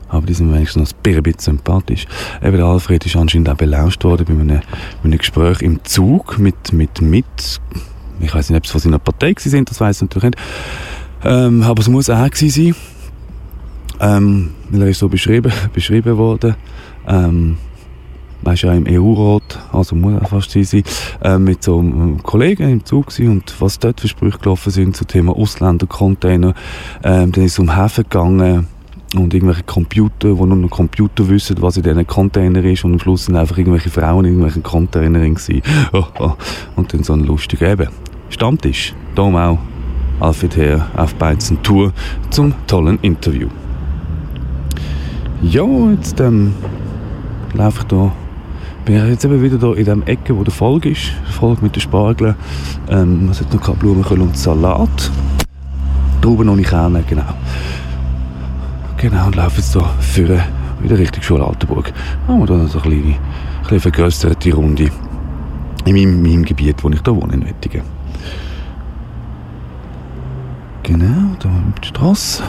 aber die sind wenigstens noch ein bisschen sympathisch. Eben, der Alfred ist anscheinend auch belauscht worden bei einem, einem Gespräch im Zug mit, mit, mit, ich weiß nicht, ob es von seiner Partei sind, das weiß ich natürlich nicht. Ähm, aber es muss auch gewesen sein. Ähm, weil er ist so beschrieben, (laughs) beschrieben worden. Ähm, weißt ja im EU-Rat, also muss er fast sein, äh, mit so einem Kollegen im Zug gewesen und was dort für Sprüche gelaufen sind zum Thema Ausländercontainer. Ähm, dann ist es um Häfen gegangen und irgendwelche Computer, wo nur noch Computer wissen, was in diesen Container ist und am Schluss sind einfach irgendwelche Frauen in irgendwelchen Containern gewesen. (laughs) Oh, oh. Und dann so ein lustiger eben. Stammtisch. Darum auch Alfred Herr auf Beizen Tour zum tollen Interview. Ja, jetzt ähm, laufe ich hier bin jetzt eben wieder da in dem Ecke, wo der Folge ist. Folge mit den Spargeln. Ähm, es hat noch Blumenkohl und Salat. Trauben noch nicht kennen, genau. Genau, und laufe jetzt hier für wieder Richtung Schule Altenburg. Haben wir da noch so eine kleine, kleine vergrößerte Runde in meinem, meinem Gebiet, wo ich da wohne, in Wettigen. Genau, da die Straße.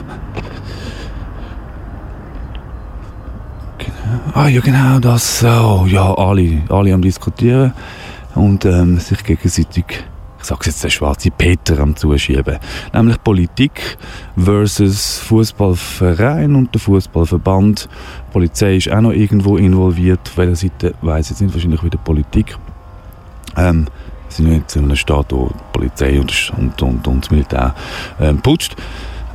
Ah ja, genau, das. Oh, ja, alle, alle am diskutieren und ähm, sich gegenseitig, ich sage jetzt, der schwarze Peter am zuschieben. Nämlich Politik versus Fußballverein und der Fußballverband. Polizei ist auch noch irgendwo involviert. Auf welcher Seite weiß jetzt nicht, wahrscheinlich wieder Politik. Ähm, wir sind jetzt in einem Staat, wo die Polizei und, und, und, und das Militär ähm, putscht.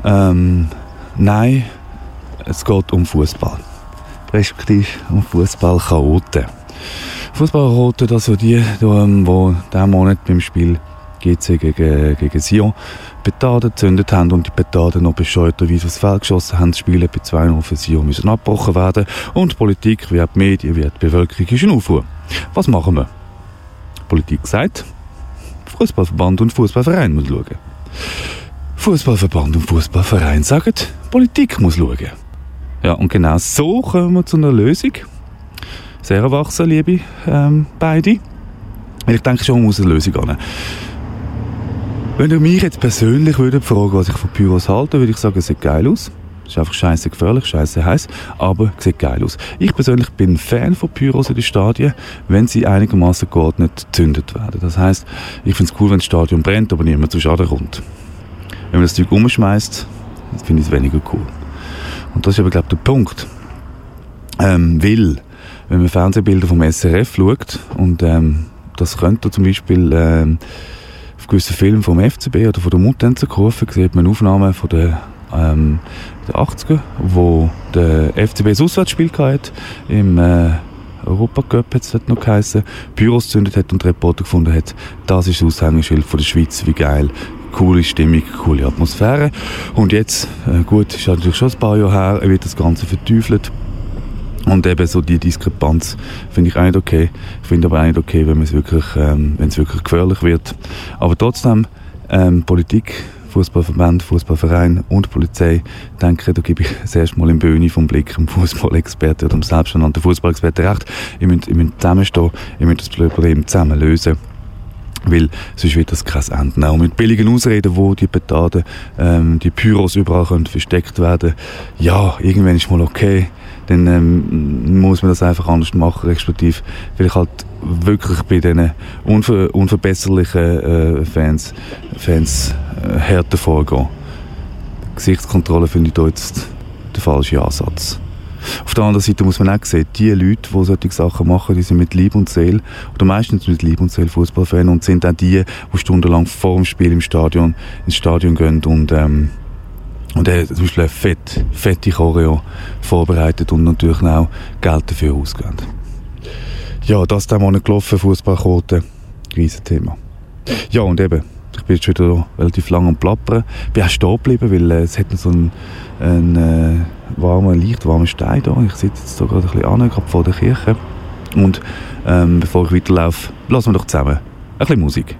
Ähm, nein, es geht um Fußball respektive um Fußballchaoten. Fußballchaoten, also die, die, ähm, die diesen Monat beim Spiel GC gegen, gegen Sion Petarden gezündet haben und die Petarden noch bescheuerterweise aufs Feld geschossen haben. Das Spiel bei 2-0 für Sion müssen abgebrochen werden und die Politik, wie auch die Medien, wie auch die Bevölkerung ist in Aufruhr. Was machen wir? Die Politik sagt, Fußballverband und Fußballverein muss schauen. Fußballverband und Fußballverein sagen, Politik muss schauen. Ja, und genau so kommen wir zu einer Lösung. Sehr erwachsen, liebe ähm, beide. Ich denke schon, man muss eine Lösung haben. Wenn ihr mich jetzt persönlich würdet fragen, was ich von Pyros halte, würde ich sagen, es sieht geil aus. Ist einfach scheiße gefährlich, scheiße heiß, aber sieht geil aus. Ich persönlich bin Fan von Pyros in den Stadien, wenn sie einigermaßen geordnet gezündet werden. Das heißt, ich finde es cool, wenn das Stadion brennt, aber niemand zu Schaden kommt. Wenn man das Zeug umschmeißt, finde ich es weniger cool. Und das ist aber, glaube ich, der Punkt. Ähm, weil, wenn man Fernsehbilder vom SRF schaut, und ähm, das könnte zum Beispiel ähm, auf gewissen Filmen vom FCB oder von der Mutenzer Kurve, sieht man Aufnahmen von der ähm, der 80er, wo der FCB ein Auswärtsspiel hatte, im äh, Europacup hat es dort noch geheißen, Büros gezündet hat und Reporter gefunden hat, das ist das Aushängeschild von der Schweiz, wie geil coole Stimmung, coole Atmosphäre. Und jetzt, äh, gut, ist natürlich schon ein paar Jahre her, wird das Ganze verteufelt. Und eben so die Diskrepanz finde ich auch nicht okay. Ich finde aber auch nicht okay, wenn es wirklich, ähm, wirklich gefährlich wird. Aber trotzdem, ähm, Politik, Fußballverband, Fußballverein und Polizei, denke, da gebe ich (laughs) das erste Mal im Bühne vom Blick dem Fußballexperten oder dem selbsternannten Fußballexperten recht. Ihr müsst, ihr müsst zusammenstehen, ihr müsst das Problem zusammen lösen weil sonst wird das kein Ende Auch mit billigen Ausreden, wo die Petarden, ähm, die Pyros überall können versteckt werden, ja, irgendwann ist mal okay, dann ähm, muss man das einfach anders machen, respektive vielleicht halt wirklich bei diesen unver unverbesserlichen äh, Fans, Fans äh, härter vorgehen. Gesichtskontrolle finde ich da jetzt der falsche Ansatz. Auf der anderen Seite muss man auch sehen, die Leute, die solche Sachen machen, die sind mit Lieb und Seele, oder meistens mit Lieb und Seele Fußballfan und sind auch die, die stundenlang vor dem Spiel im Stadion, ins Stadion gehen und, ähm, und er zum Beispiel eine fett, fette Choreo vorbereitet und natürlich auch Geld dafür ausgeben. Ja, das ist der Monat gelaufen, Fußballquote, Riesenthema. Ja, und eben, ich bin jetzt wieder relativ lang am Plappern. Bin auch stehen geblieben, weil äh, es hat so einen, einen äh, warmen, leicht warmen Stein da. Ich sitze jetzt da gerade ein bisschen an, gerade vor der Kirche. Und ähm, bevor ich weiterlaufe, lassen wir doch zusammen ein bisschen Musik.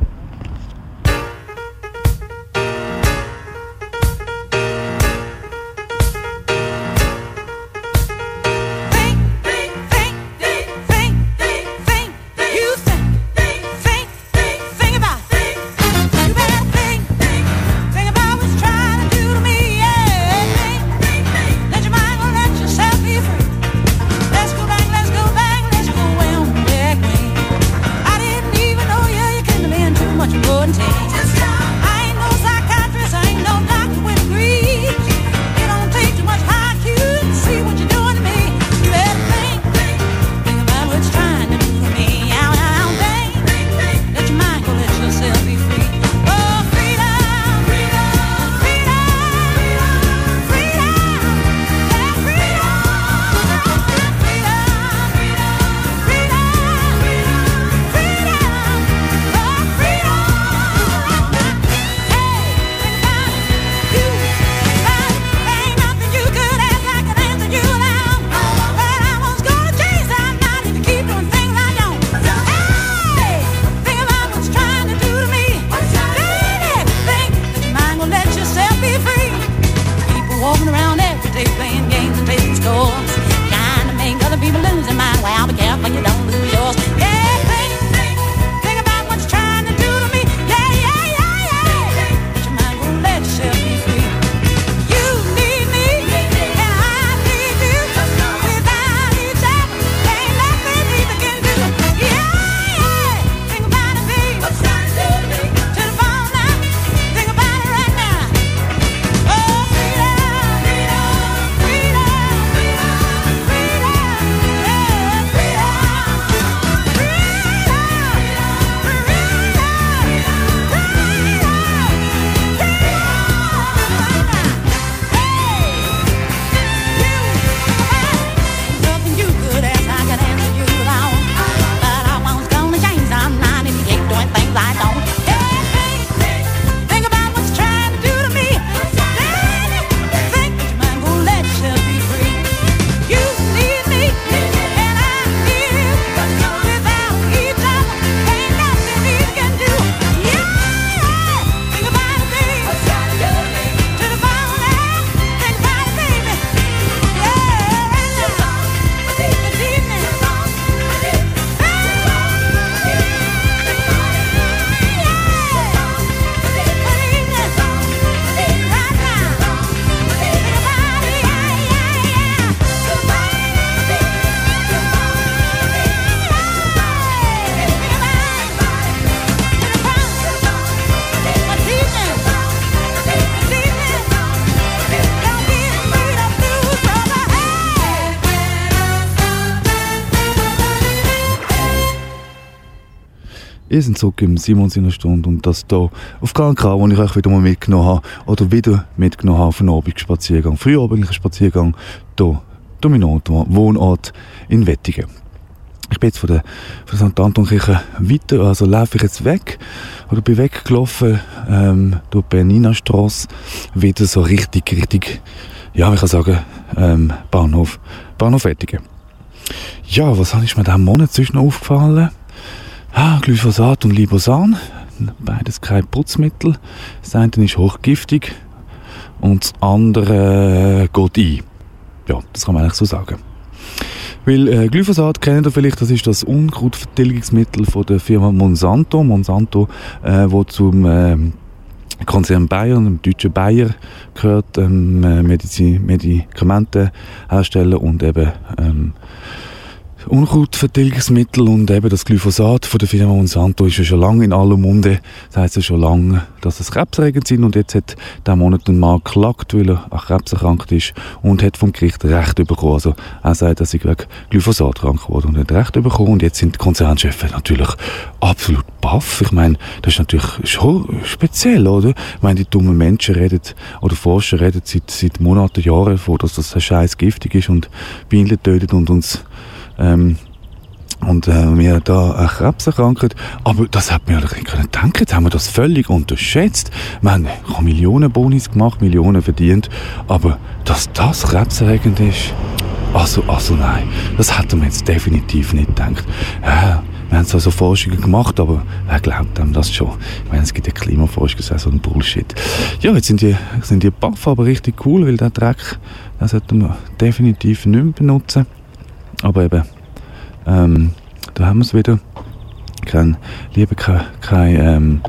Wir sind zurück im Simons in der Stunde und das hier auf Krankrau, wo ich euch wieder mal mitgenommen habe, oder wieder mitgenommen habe auf einen Abendspaziergang, frühabendlichen Spaziergang, hier, meinen Wohnort in Wettigen. Ich bin jetzt von der, von der St. Anton-Kirche weiter, also laufe ich jetzt weg, oder bin weggelaufen, ähm, durch Bernina Straße, wieder so richtig, richtig, ja, ich kann sagen, ähm, Bahnhof, Bahnhof Wettigen. Ja, was ich mir diesen Monat zwischen aufgefallen? Ah, Glyphosat und Libosan, beides kein Putzmittel. Das eine ist hochgiftig und das andere geht ein. Ja, das kann man eigentlich so sagen. Weil äh, Glyphosat kennt ihr vielleicht, das ist das Unkrautvertilgungsmittel von der Firma Monsanto. Monsanto, äh, wo zum äh, Konzern Bayer, dem deutschen Bayer gehört, ähm, äh, Medizin, Medikamente herstellen und eben ähm, Unkrautvertilgungsmittel und eben das Glyphosat von der Firma Monsanto ist ja schon lange in aller Munde. Das heisst ja schon lange, dass es krebserregend sind und jetzt hat der Monat ein Mann geklagt, weil er an Krebs erkrankt ist und hat vom Gericht Recht bekommen. Also er sagt, dass er wegen Glyphosat krank wurde und hat Recht bekommen und jetzt sind die Konzernchefs natürlich absolut baff. Ich meine, das ist natürlich schon speziell, oder? Ich meine, die dummen Menschen reden, oder Forscher reden seit, seit Monaten, Jahren davon, dass das scheiß giftig ist und Bienen tötet und uns ähm, und äh, wir da an Krebs erkrankt. Aber das hat mir nicht können denken. Jetzt haben wir das völlig unterschätzt. Wir haben Millionen Bonis gemacht, Millionen verdient. Aber dass das krebserregend ist, also, also nein, das hätten wir jetzt definitiv nicht gedacht. Ja, wir haben zwar so Forschungen gemacht, aber wer glaubt einem das schon? Ich meine, es gibt ja Klimaforschung, das ist so ein Bullshit. Ja, jetzt sind die, sind die Buff aber richtig cool, weil der Dreck, den sollten wir definitiv nicht mehr benutzen. Aber eben, ähm, da haben wir es wieder. Kein, lieber keine, kein, ähm,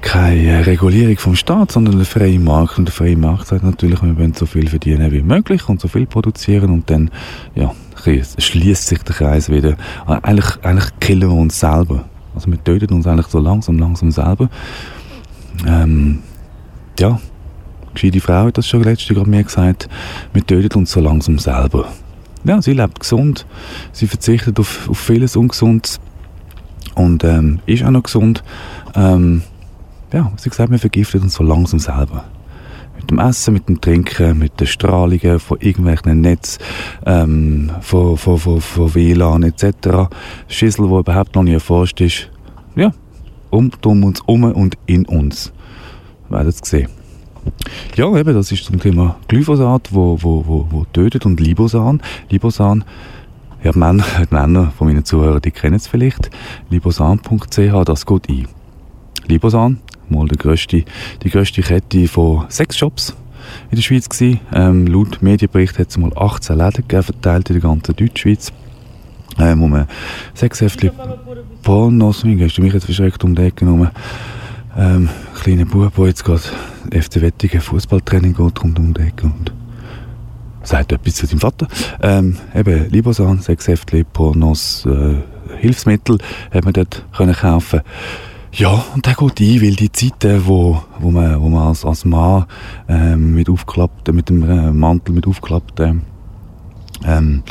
keine Regulierung vom Staat, sondern der freie Markt. Und der freie Markt sagt natürlich, wir wollen so viel verdienen wie möglich und so viel produzieren und dann, ja, schließt sich der Kreis wieder. Eigentlich, eigentlich killen wir uns selber. Also wir töten uns eigentlich so langsam, langsam selber. Ähm, ja, gescheite Frau hat das schon letztes Jahr mir gesagt, wir töten uns so langsam selber. Ja, sie lebt gesund, sie verzichtet auf, auf vieles Ungesundes und ähm, ist auch noch gesund. Ähm, ja, sie sagt, wir vergiftet uns so langsam selber. Mit dem Essen, mit dem Trinken, mit den Strahlungen von irgendwelchen Netz, ähm, von, von, von, von WLAN etc. Schüssel, die überhaupt noch nicht erforscht ist. Ja, um, um uns um und in uns. Wir werden es sehen. Ja, eben, das ist zum Thema Glyphosat, wo, wo, wo, wo tötet und Libosan. Libosan, ja, die Männer, die Männer von meinen Zuhörern, die kennen es vielleicht. Libosan.ch, das geht ein. Libosan, mal die grösste, die grösste Kette von Sexshops in der Schweiz gewesen. Ähm, laut Medienbericht hat es mal 18 Läden verteilt in der ganzen Deutschschweiz. Ähm, sechs Heftchen Pornos, hast du mich jetzt verschreckt um die Ecke genommen? Ähm, kleiner Bub, der jetzt gerade FC Wettigen Fußballtraining geht, rund um die Ecke und sagt etwas zu seinem Vater. Ähm, eben Libosan, Heftchen Pornos, äh, Hilfsmittel hat man dort können kaufen ja, und der geht ein, weil die Zeiten, wo, wo man, wo man als, als Mann ähm, mit aufklappten, mit dem äh, Mantel mit aufklappten, ähm,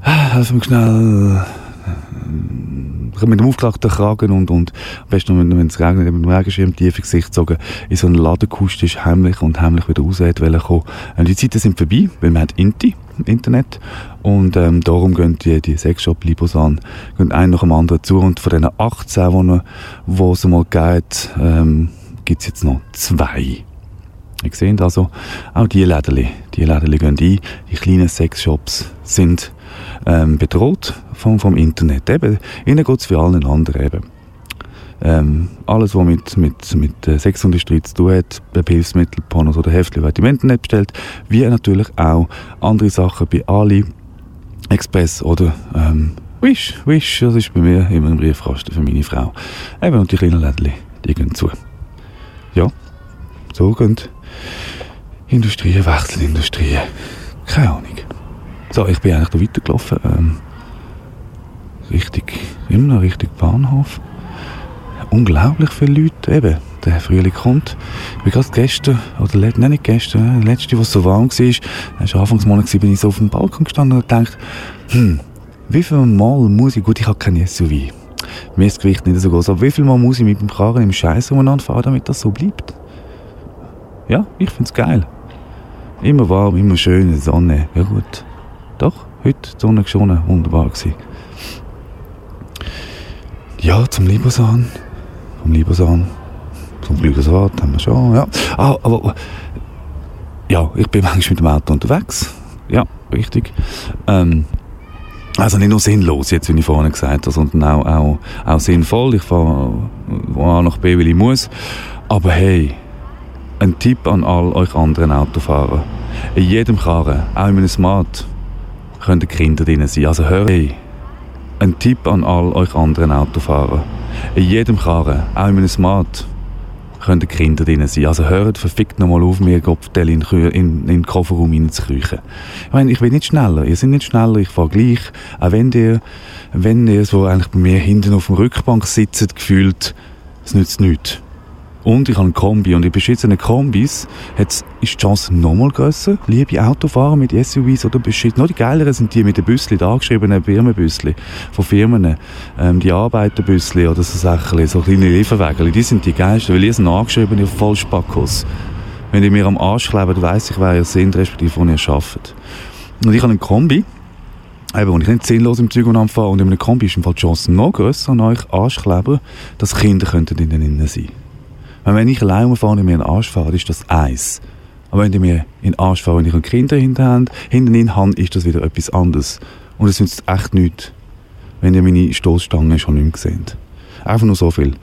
helfen wir schnell, äh, mit dem aufgeklappten Kragen und, und am besten, wenn, es regnet, mit dem Regenschirm tief ins Gesicht gezogen, in so einen Ladenkustisch heimlich und heimlich wieder raus kommen. Ähm, die Zeiten sind vorbei, weil man hat Inti, Internet. Und ähm, darum gehen die, die Sexshop Libosan gehen einen nach dem anderen zu. Und von diesen 18, die, es mal geht, ähm, gibt es jetzt noch zwei. Ihr seht also, auch die Läden, die Läden gehen ein. Die kleinen Sexshops sind ähm, bedroht vom, vom Internet. Eben, ihnen geht es für allen anderen eben. Ähm, alles, was mit, mit, mit der Sexindustrie zu tun hat, Hilfsmittel, Pornos oder Heftchen, wird im Internet bestellt, wie natürlich auch andere Sachen bei Ali, Express oder ähm, Wish. Wish, das ist bei mir immer ein Briefkasten für meine Frau. Eben, und die kleinen Läden, die gehen zu. Ja, so gehen Industrien, Wechselindustrien. Keine Ahnung. So, ich bin eigentlich da weitergelaufen. Ähm, richtig, immer noch Richtung Bahnhof. Unglaublich viele Leute. Eben, der Frühling kommt. Ich bin gerade gestern, oder nein, nicht gestern, der letzte, was so warm war, das war Anfangsmonat, bin ich so auf dem Balkon gestanden und gedacht, hm, wie viel Mal muss ich, gut, ich habe kein SUV. Mir ist das Gewicht nicht so groß, aber wie viel Mal muss ich mit dem Karren im Scheiß umeinander fahren, damit das so bleibt? Ja, ich finde es geil. Immer warm, immer schön, Sonne. Ja gut. Doch, heute die Sonne geschonen, wunderbar gewesen. Ja, zum Libosan. Vom Libosan. Zum Glücksrad haben wir schon, ja. Ah, aber, ja, ich bin (laughs) manchmal mit dem Auto unterwegs. Ja, richtig. Ähm, also nicht nur sinnlos, jetzt, wie ich vorhin gesagt habe, sondern auch, auch, auch sinnvoll. Ich fahre von A nach B, weil ich muss. Aber hey, ein Tipp an all euch anderen Autofahrer. In jedem Karren, auch in einem Smart, können Kinder drin sein. Also hör, hey, ein Tipp an all euch anderen Autofahrer. In jedem Karren, auch in einem Smart, können Kinder drin sein. Also hört verfickt nochmal auf, mir Kopfteil in, in, in den Kofferraum reinzukriechen. Ich meine, ich bin nicht schneller. Ihr seid nicht schneller, ich fahre gleich. Auch wenn ihr, wenn ihr so eigentlich bei mir hinten auf dem Rückbank sitzt, gefühlt, es nützt nichts. Und ich habe einen Kombi. Und in beschissenen Kombis ist die Chance nochmal grösser. Liebe Autofahrer mit SUVs oder beschissen. Noch die geileren sind die mit den Büsschen, die angeschriebenen Firmenbüsschen von Firmen. Ähm, die Arbeiterbüsschen oder so Sachen, so kleine Lieferwägel. Die sind die geilsten, weil ihr sind angeschrieben auf Vollspackos. Wenn ihr mir am Arsch klebt, weiss ich, wer ihr seid, respektive wo ihr arbeitet. Und ich habe einen Kombi. Eben, und ich nicht sinnlos im Zug fahre und in einem Kombi ist die Chance noch grösser an euch Arschkleber, dass Kinder könnten innen sein wenn ich alleine fahre und mir in den Arsch fahre, ist das eins. Aber wenn ich mir in Arsch fahre und ich ein Kinder hinten hinten habe, ist das wieder etwas anderes. Und es nützt echt nichts, wenn ihr meine Stoßstange schon nicht mehr seht. Einfach nur so viel.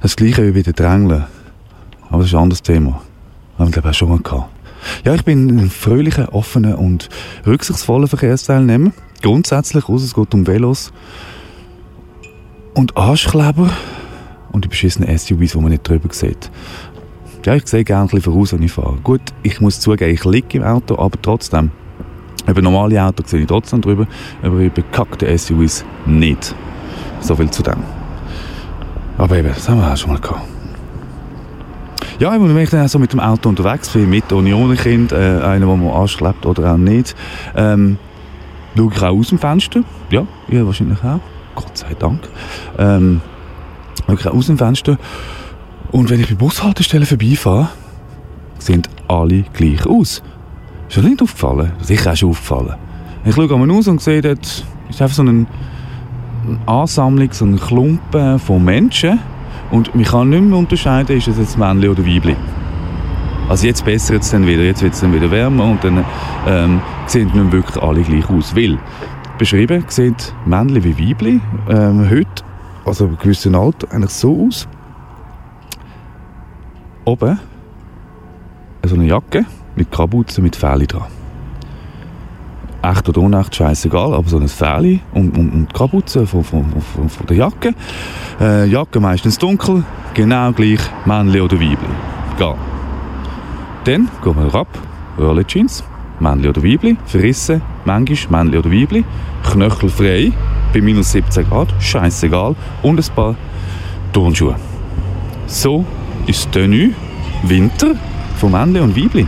Das gleiche wie bei den Drängeln. Aber das ist ein anderes Thema. Haben wir, glaube ich, auch schon mal gehabt. Ja, ich bin ein fröhlicher, offener und rücksichtsvoller Verkehrsteilnehmer. Grundsätzlich, aus es geht um Velos. Und Arschkleber und die beschissenen SUVs, die man nicht drüber sieht. Ja, ich sehe gerne ein bisschen voraus, wenn ich fahre. Gut, ich muss zugeben, ich liege im Auto, aber trotzdem, über normale Autos sehe ich trotzdem drüber, aber über bekackte SUVs nicht. So viel zu dem. Aber eben, das haben wir auch schon mal gehabt. Ja, wenn ich dann so mit dem Auto unterwegs bin, mit oder ohne Kind, äh, einer, der mal anschleppt oder auch nicht, ähm, schaue ich auch aus dem Fenster. Ja, ihr wahrscheinlich auch. Gott sei Dank. Ähm, wirklich aus dem Fenster. Und wenn ich bei Bushaltestellen vorbeifahre, sehen alle gleich aus. Ist dir nicht aufgefallen? Sicher auch schon aufgefallen. Ich schaue einmal aus und sehe, dort ist einfach so eine Ansammlung, so ein Klumpen von Menschen. Und man kann nicht mehr unterscheiden, ist es jetzt Männchen oder Weibli. Also jetzt bessert es dann wieder, jetzt wird es dann wieder wärmer und dann ähm, sehen nicht wirklich alle gleich aus. Weil, beschrieben sehen Männchen wie Weibli ähm, heute also einem gewissen Alter, eigentlich so aus. Oben so eine Jacke mit Kapuze mit Fähli dran. Echt oder unecht, scheißegal, aber so ein Fähli und, und, und Kapuze von, von, von, von der Jacke. Äh, Jacke meistens dunkel, genau gleich Männli oder Weibli. Egal. Dann gehen wir ab, Early Jeans, Männli oder Weibli, verrissen, manchmal Männli oder Weibli, Knöchel frei, bei minus 17 Grad, scheißegal, und ein paar Turnschuhe. So ist das Tenue Winter von Männli und Weibli.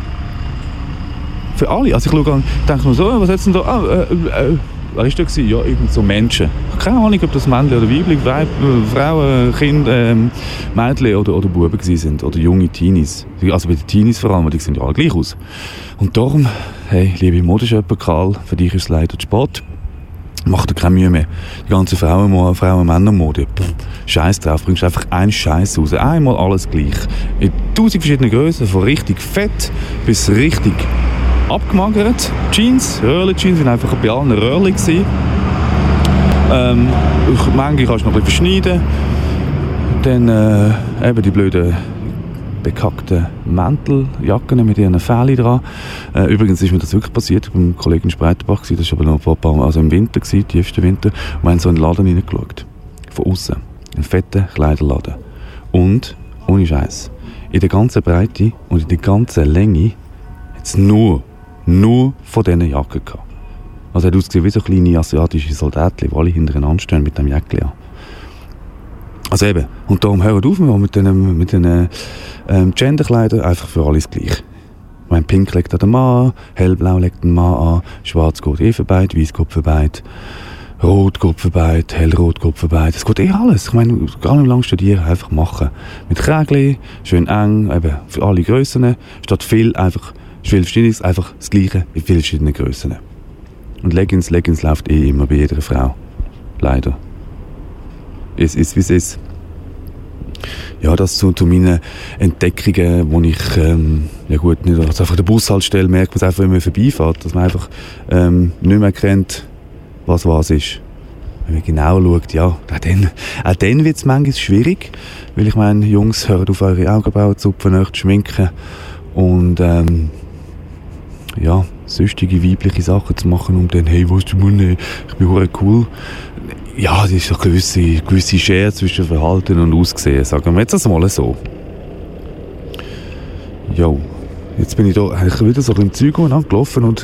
Für alle. Also ich schaue an, denke mir so, was hat denn da? Ah, äh, äh, wer war das? Ja, irgend so Menschen. Keine Ahnung, ob das Männchen oder Weibli, Weib, Frauen, Kinder, ähm, Mädchen oder, oder Buben sind. Oder junge Teenies. Also bei den Teenies vor allem, die sehen ja alle gleich aus. Und darum, hey, liebe Modeschöpfer Karl, für dich ist es leider zu spät. Mach dir keine Mühe mehr. Die ganze Frauen, Frauen Männermode. Scheiß drauf, bringst einfach einen Scheiß raus. Einmal alles gleich. In tausend verschiedenen Größen, von richtig fett bis richtig abgemagert. Jeans, Röhrli-Jeans, sind einfach bei allen Röhrli gewesen. Ähm, manche kannst du noch ein bisschen verschneiden. Dann äh, eben die blöden bekackten Mänteljacken mit ihren Fählen dran. Äh, übrigens ist mir das wirklich passiert. Beim Kollegen Spreitenbach, das war aber noch ein paar also im Winter, gewesen, tiefsten Winter, wir haben so in den Laden reingeschaut. Von außen. Ein fetter Kleiderladen. Und, ohne Scheiß, in der ganzen Breite und in der ganzen Länge hat es nur, nur von diesen Jacken gehabt. Also hat ausgesehen wie so kleine asiatische Soldaten, die alle hintereinander stehen mit dem Jäckchen an. Also eben, und darum hört auf mit den, mit den ähm, Genderkleidern einfach für alles gleich. Ich meine, pink legt der Mann an, hellblau legt der Mann an, schwarz geht eh vorbei, weiß geht vorbei, rot geht vorbei, hellrot geht vorbei. Das geht eh alles. Ich meine, gar nicht lange studieren, einfach machen. Mit Krägli, schön eng, eben für alle Grössen, statt viel einfach, viel verschiedenes, einfach das Gleiche in vielen verschiedenen Grössen. Und Leggings, Leggings läuft eh immer bei jeder Frau. Leider. Es ist, wie es ist. Ja, das zu, zu meinen Entdeckungen, wo ich, ähm, ja gut, nicht also einfach den Bus halt stelle, merkt man es einfach, wenn man vorbeifährt, dass man einfach ähm, nicht mehr kennt, was was ist. Wenn man genau schaut, ja, auch dann, auch dann wird es manchmal schwierig, weil ich meine, Jungs, hört auf eure Augenbrauen zu zupfen, zu schminken und ähm, ja, süchtige weibliche Sachen zu machen, um dann, hey, was du Munde, ich bin cool ja, es ist eine gewisse, gewisse Schere zwischen Verhalten und Aussehen, sagen wir jetzt das mal so. Jo, jetzt bin ich da eigentlich wieder so ein bisschen Zeug gelaufen und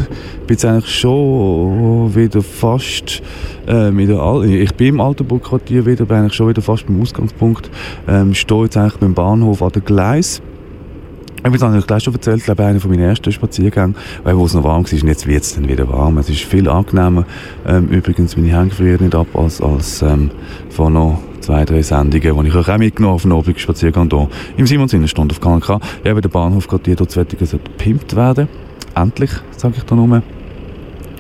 bin jetzt eigentlich schon wieder fast äh, mit der Al ich bin im Altenburg-Quartier wieder, bin eigentlich schon wieder fast beim Ausgangspunkt, ähm, stehe jetzt eigentlich beim Bahnhof an der Gleis ich habe es eigentlich gleich schon erzählt, glaube ich, einer von meinen ersten Spaziergängen, weil wo es noch warm war, und jetzt wird es dann wieder warm. Es ist viel angenehmer. Ähm, übrigens, meine Hänge frieren nicht ab als, als ähm, vor noch zwei, drei Sendungen, die ich euch auch mitgenommen auf einen Abendspaziergang hier im Simonsinnenstunde auf Kanal K. Eben der Bahnhof Quartier dort Wettigen sollte gepimpt werden. Endlich, sage ich da nur.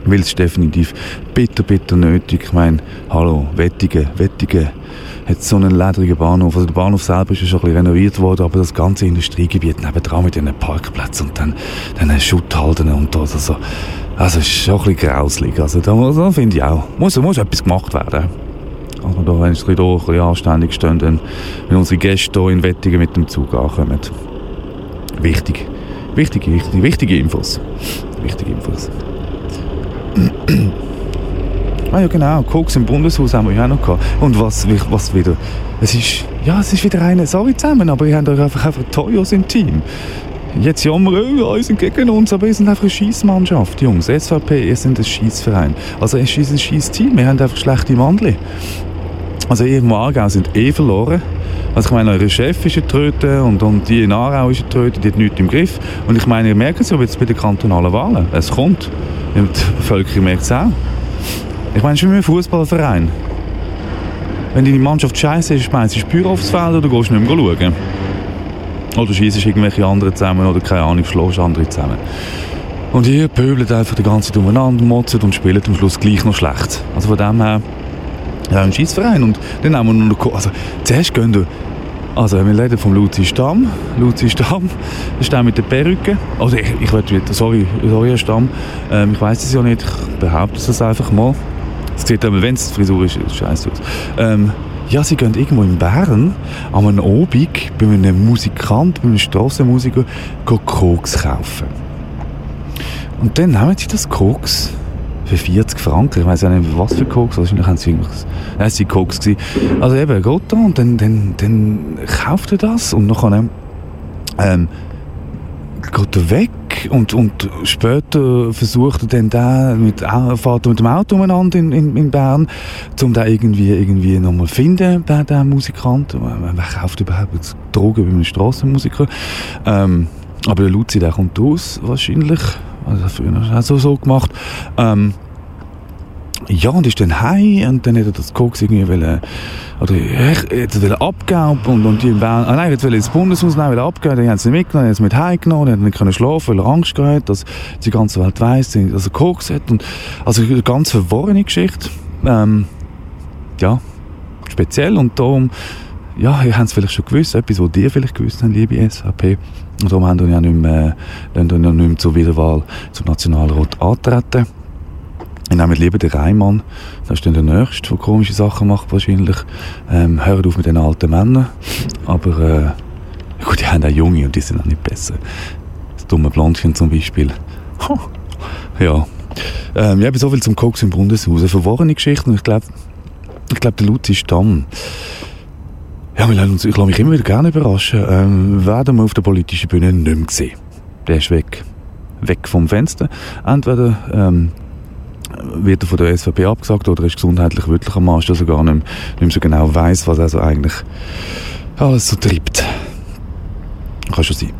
Weil es definitiv bitter, bitter nötig. Ich meine, hallo, Wettigen, Wettigen hat so einen ledrigen Bahnhof. Also der Bahnhof selber ist ja schon ein bisschen renoviert worden, aber das ganze Industriegebiet nebendran mit diesen Parkplätzen und dann, dann Schutthalden und das, also, also ist schon ein bisschen grauslig. Also da, da finde ich auch, muss, muss etwas gemacht werden. Also da, wenn es ein bisschen anständig stehen, dann, wenn unsere Gäste hier in Wettigen mit dem Zug ankommen. Wichtig. Wichtige, wichtige, wichtige Infos. Wichtige Infos. Ah ja genau, Koks im Bundeshaus haben wir ja auch noch gehabt. Und was, was wieder, es ist, ja, es ist wieder eine, sorry zusammen, aber ihr habt euch einfach, einfach Toyos im Team. Jetzt jammern wir, oh, ihr sind gegen uns, aber ihr seid einfach eine Schießmannschaft, Jungs. SVP, ihr seid ein Schießverein. Also es ist ein Schießteam, wir haben einfach schlechte Mandel. Also ihr im Aargau sind eh verloren. Also ich meine, euer Chef ist Tröte und, und die in Aarau ist Tröte, die hat nichts im Griff. Und ich meine, ihr merkt es ja jetzt bei den kantonalen Wahlen. Es kommt. Die Bevölkerung merkt es auch. Ich meine, es ist wie ein Fußballverein. Wenn deine Mannschaft scheiße ist, schmeißt du Spür aufs Feld oder gehst nicht mehr schauen. Oder schießt irgendwelche anderen zusammen oder keine Ahnung, schlägst andere zusammen. Und ihr pöbelt einfach die ganze Zeit umeinander, motzt und spielt am Schluss gleich noch schlecht. Also von dem her, ja, ein Schießverein. Und dann haben wir noch, also zuerst gehen wir, also wir reden vom Luzi Stamm. Luzi Stamm, der mit der Perücke. Also ich, ich will wieder, sorry, sorry Stamm, ähm, ich weiß es ja nicht, ich behaupte es einfach mal. Es sieht aber, wenn es Frisur ist, scheiße aus. Ähm, Ja, sie gehen irgendwo in Bern an einem Obig bei einem Musikant, bei einem Strassenmusiker, Koks kaufen. Und dann nehmen sie das Koks für 40 Franken. Ich weiß ja nicht, was für Koks. Wahrscheinlich haben sie irgendwas. Nein, es war Koks. Gewesen. Also eben, geht da und dann, dann, dann kauft er das und dann ähm, geht er weg und, und später versucht er dann da mit, fährt er mit dem Auto umeinander in, in, in Bern, um da irgendwie, irgendwie nochmal finden, den, den Musikant. Wer kauft überhaupt Drogen bei einem Strassenmusiker? Ähm, aber der Luzi, der kommt aus, wahrscheinlich. Also früher hat er so, so gemacht. Ähm, ja, und ist dann heim und dann hat er das Koks irgendwie wollen, oder jetzt will abgeben und, und die in Bern, ah nein, jetzt will ins Bundeshaus nehmen, will abgeben, dann haben sie ihn mitgenommen, haben sie mit heimgenommen, dann hat nicht können schlafen, weil er Angst gehabt dass die ganze Welt weiss, dass er Koks hat und, also eine ganz verworrene Geschichte, ähm, ja, speziell und darum, ja, ihr habt es vielleicht schon gewusst, etwas, was ihr vielleicht gewusst habt, liebe SVP, und darum haben wir ja nicht mehr, dann ja nicht mehr zur Wiederwahl zum Nationalrat antreten. Ich nehme lieber den Reimann, das ist dann der Nächste, der komische Sachen macht wahrscheinlich. Ähm, hört auf mit den alten Männern. Aber äh, gut, die haben auch Junge und die sind auch nicht besser. Das dumme Blondchen zum Beispiel. (laughs) ja. Ähm, ja, so viel zum Koks im Bundeshaus. Eine verworrene Geschichte und ich glaube, ich glaube, der Luzi Stamm, ja, wir uns, ich lasse mich immer wieder gerne überraschen, ähm, werden wir auf der politischen Bühne nicht mehr sehen. Der ist weg. Weg vom Fenster. Entweder ähm, wird er von der SVP abgesagt oder ist gesundheitlich wirklich am Arsch, dass er gar nicht, mehr, nicht mehr so genau weiß, was er so eigentlich alles so treibt. Kann schon sein.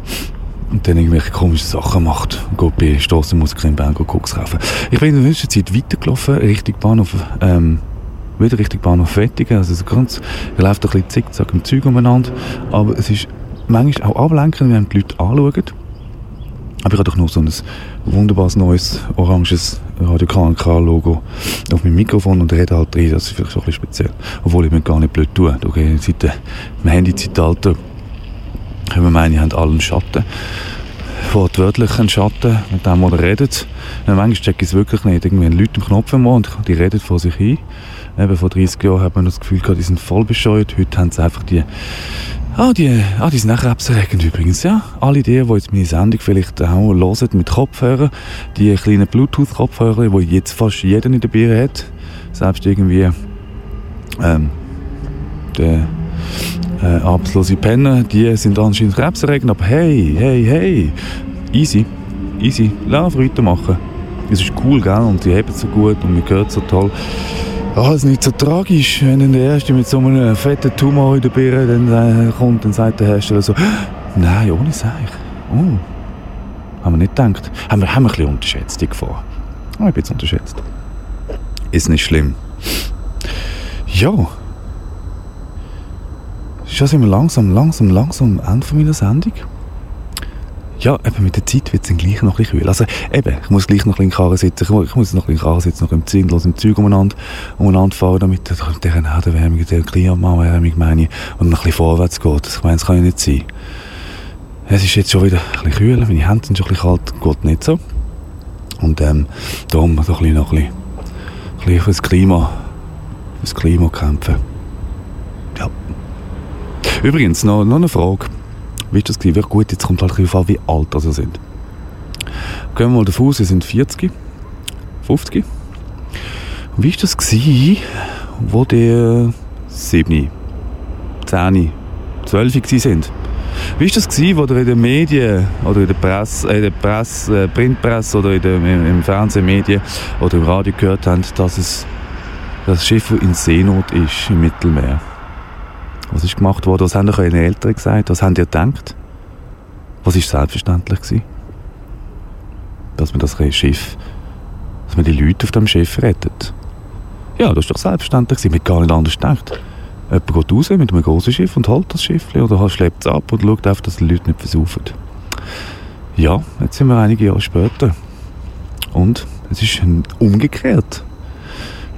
Und dann irgendwelche komischen Sachen macht. Geht bei Strassenmusikern in Bern Koks kaufen. Ich bin in der Zwischenzeit weitergelaufen, Richtung Bahnhof, ähm, wieder Richtung Bahnhof Wettigen. Also so ganz, er läuft ein bisschen zickzack im Zeug umeinander. Aber es ist manchmal auch ablenkend, wenn die Leute anschauen. Aber ich habe doch noch so ein wunderbares neues oranges Radio KNK-Logo auf meinem Mikrofon und rede halt drin. Das ist vielleicht schon ein bisschen speziell. Obwohl ich mir gar nicht blöd tue. Okay, seit dem Handy-Zeitalter können wir meinen, ihr habt allen Schatten. Wortwörtlich einen Schatten, mit dem man redet. Manchmal check ich es wirklich nicht. Irgendwie Leute im Knopf im und die reden vor sich hin. Eben vor 30 Jahren hat man das Gefühl gehabt, die sind voll bescheuert. Heute haben sie einfach die Ah, die, ah, die sind auch krebserregend übrigens, ja. Alle die, die jetzt meine Sendung vielleicht auch hören mit Kopfhörern, die kleinen Bluetooth-Kopfhörer, die jetzt fast jeder in der Bier hat, selbst irgendwie ähm, der äh, arbeitslose Penner, die sind anscheinend krebserregend, aber hey, hey, hey, easy, easy, lass weitermachen. Es ist cool, gell, und die haben so gut und mir gehört so toll alles nicht so tragisch. Wenn dann der Erste mit so einem fetten Tumor in der Birne dann, äh, kommt, dann sagt der Hersteller so, (gasps) nein, ohne Seich. Oh. Haben wir nicht gedacht. Haben wir, haben wir ein bisschen unterschätzt, die Gefahr. Oh, ich bin unterschätzt. Ist nicht schlimm. Ja. Schon sind wir langsam, langsam, langsam am Ende meiner Sendung. Ja, eben mit der Zeit wird es dann gleich noch ein bisschen kühl. Also eben, ich muss gleich noch ein bisschen Karren sitzen, ich muss, ich muss noch ein bisschen Karren sitzen, noch im Zeug, im Zeug umeinander, umeinander fahren, damit der, der Erderwärmung, der Klimaerwärmung meine und noch ein bisschen vorwärts geht. Ich meine, das kann ja nicht sein. Es ist jetzt schon wieder ein bisschen kühl, meine Hände sind schon ein bisschen kalt, geht nicht so. Und ähm, darum so ein bisschen noch ein bisschen, ein bisschen fürs Klima, fürs Klima kämpfen. Ja. Übrigens, noch, noch eine Frage. Wie war das? Gut, jetzt kommt halt ein bisschen wie alt sie sind. Gehen wir mal davon aus, sie sind 40, 50. Wie war das, gewesen, wo die 7, 10, 12 sind? Wie war das, gewesen, wo ihr in den Medien oder in der Presse, äh, in der Presse, äh, Printpresse oder in der, im, im Fernsehmedien oder im Radio gehört habt, dass es das Schiff in Seenot ist im Mittelmeer? Was ist gemacht worden? Was haben eure Eltern gesagt? Was haben ihr gedacht? Was ist selbstverständlich gewesen? Dass man das Schiff, dass man die Leute auf dem Schiff rettet. Ja, das ist doch selbstverständlich gewesen. Man hat gar nicht anders gedacht. Jemand geht raus mit einem großen Schiff und holt das Schiff oder schleppt es ab und schaut einfach, dass die Leute nicht versaufen. Ja, jetzt sind wir einige Jahre später. Und es ist umgekehrt.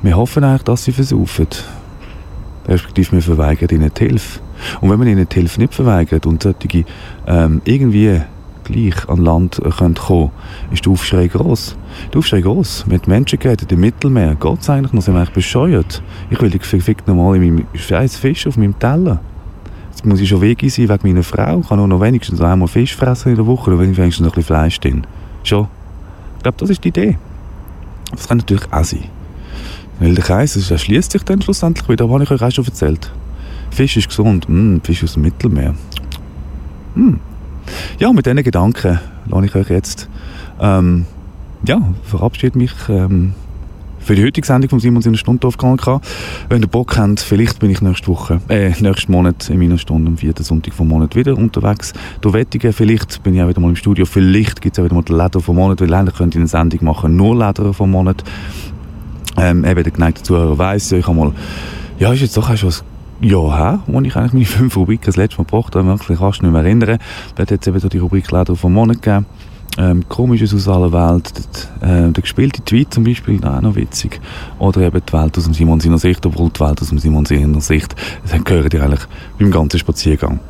Wir hoffen eigentlich, dass sie versaufen respektive wir verweigern ihnen die Hilfe. Und wenn man ihnen die Hilfe nicht verweigert und solche ähm, irgendwie gleich an Land äh, kommen können, ist der Aufschrei gross. Der Aufschrei gross. Mit Menschen geht im Mittelmeer. Geht es eigentlich noch? Sind wir eigentlich bescheuert? Ich will verfickt nochmal in meinem scheiß Fisch auf meinem Teller. Jetzt muss ich schon weg sein wegen meiner Frau. Ich kann nur noch wenigstens einmal Fisch fressen in der Woche, oder wenigstens noch ein bisschen Fleisch drin. Schon. Ich glaube, das ist die Idee. Das kann natürlich auch sein. Weil der Kreis schließt sich dann schlussendlich wieder, habe ich euch auch schon erzählt. Fisch ist gesund. Mm, Fisch aus dem Mittelmeer. Mm. Ja, mit diesen Gedanken lasse ich euch jetzt ähm, ja, verabschiede mich ähm, für die heutige Sendung von Simons in der Stunde auf. Wenn ihr Bock habt, vielleicht bin ich nächste Woche, äh, nächsten Monat in meiner Stunde am vierten Sonntag vom Monat wieder unterwegs. Du Wettigen, vielleicht bin ich auch wieder mal im Studio, vielleicht gibt es auch wieder mal den Leder vom Monat, weil eigentlich könnt ihr eine Sendung machen, nur Leder vom Monat. Ähm, eben der geneigte Zuhörer weiss ja, ich habe mal, ja, ist jetzt doch auch schon ein Jahr her, wo ich eigentlich meine (laughs) fünf Rubriken das letzte Mal gebracht habe, wirklich kannst du nicht mehr erinnern. Da hat jetzt eben so die Rubrik Leder vom Monat gegeben ähm, Komisches aus aller Welt. Der, äh, der gespielte Tweet zum Beispiel, auch noch witzig. Oder eben die Welt aus dem Simon seiner Sicht, obwohl die Welt aus dem Simon seiner Sicht, das gehört ihr eigentlich beim ganzen Spaziergang.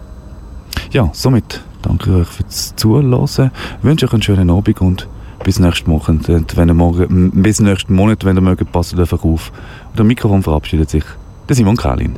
Ja, somit danke ich euch fürs Zuhören. Wünsche euch einen schönen Abend und bis nächsten Monat. Wenn ihr morgen, bis nächsten Monat, wenn ihr mögt, passt einfach auf. Und am Mikrofon verabschiedet sich der Simon Kalin.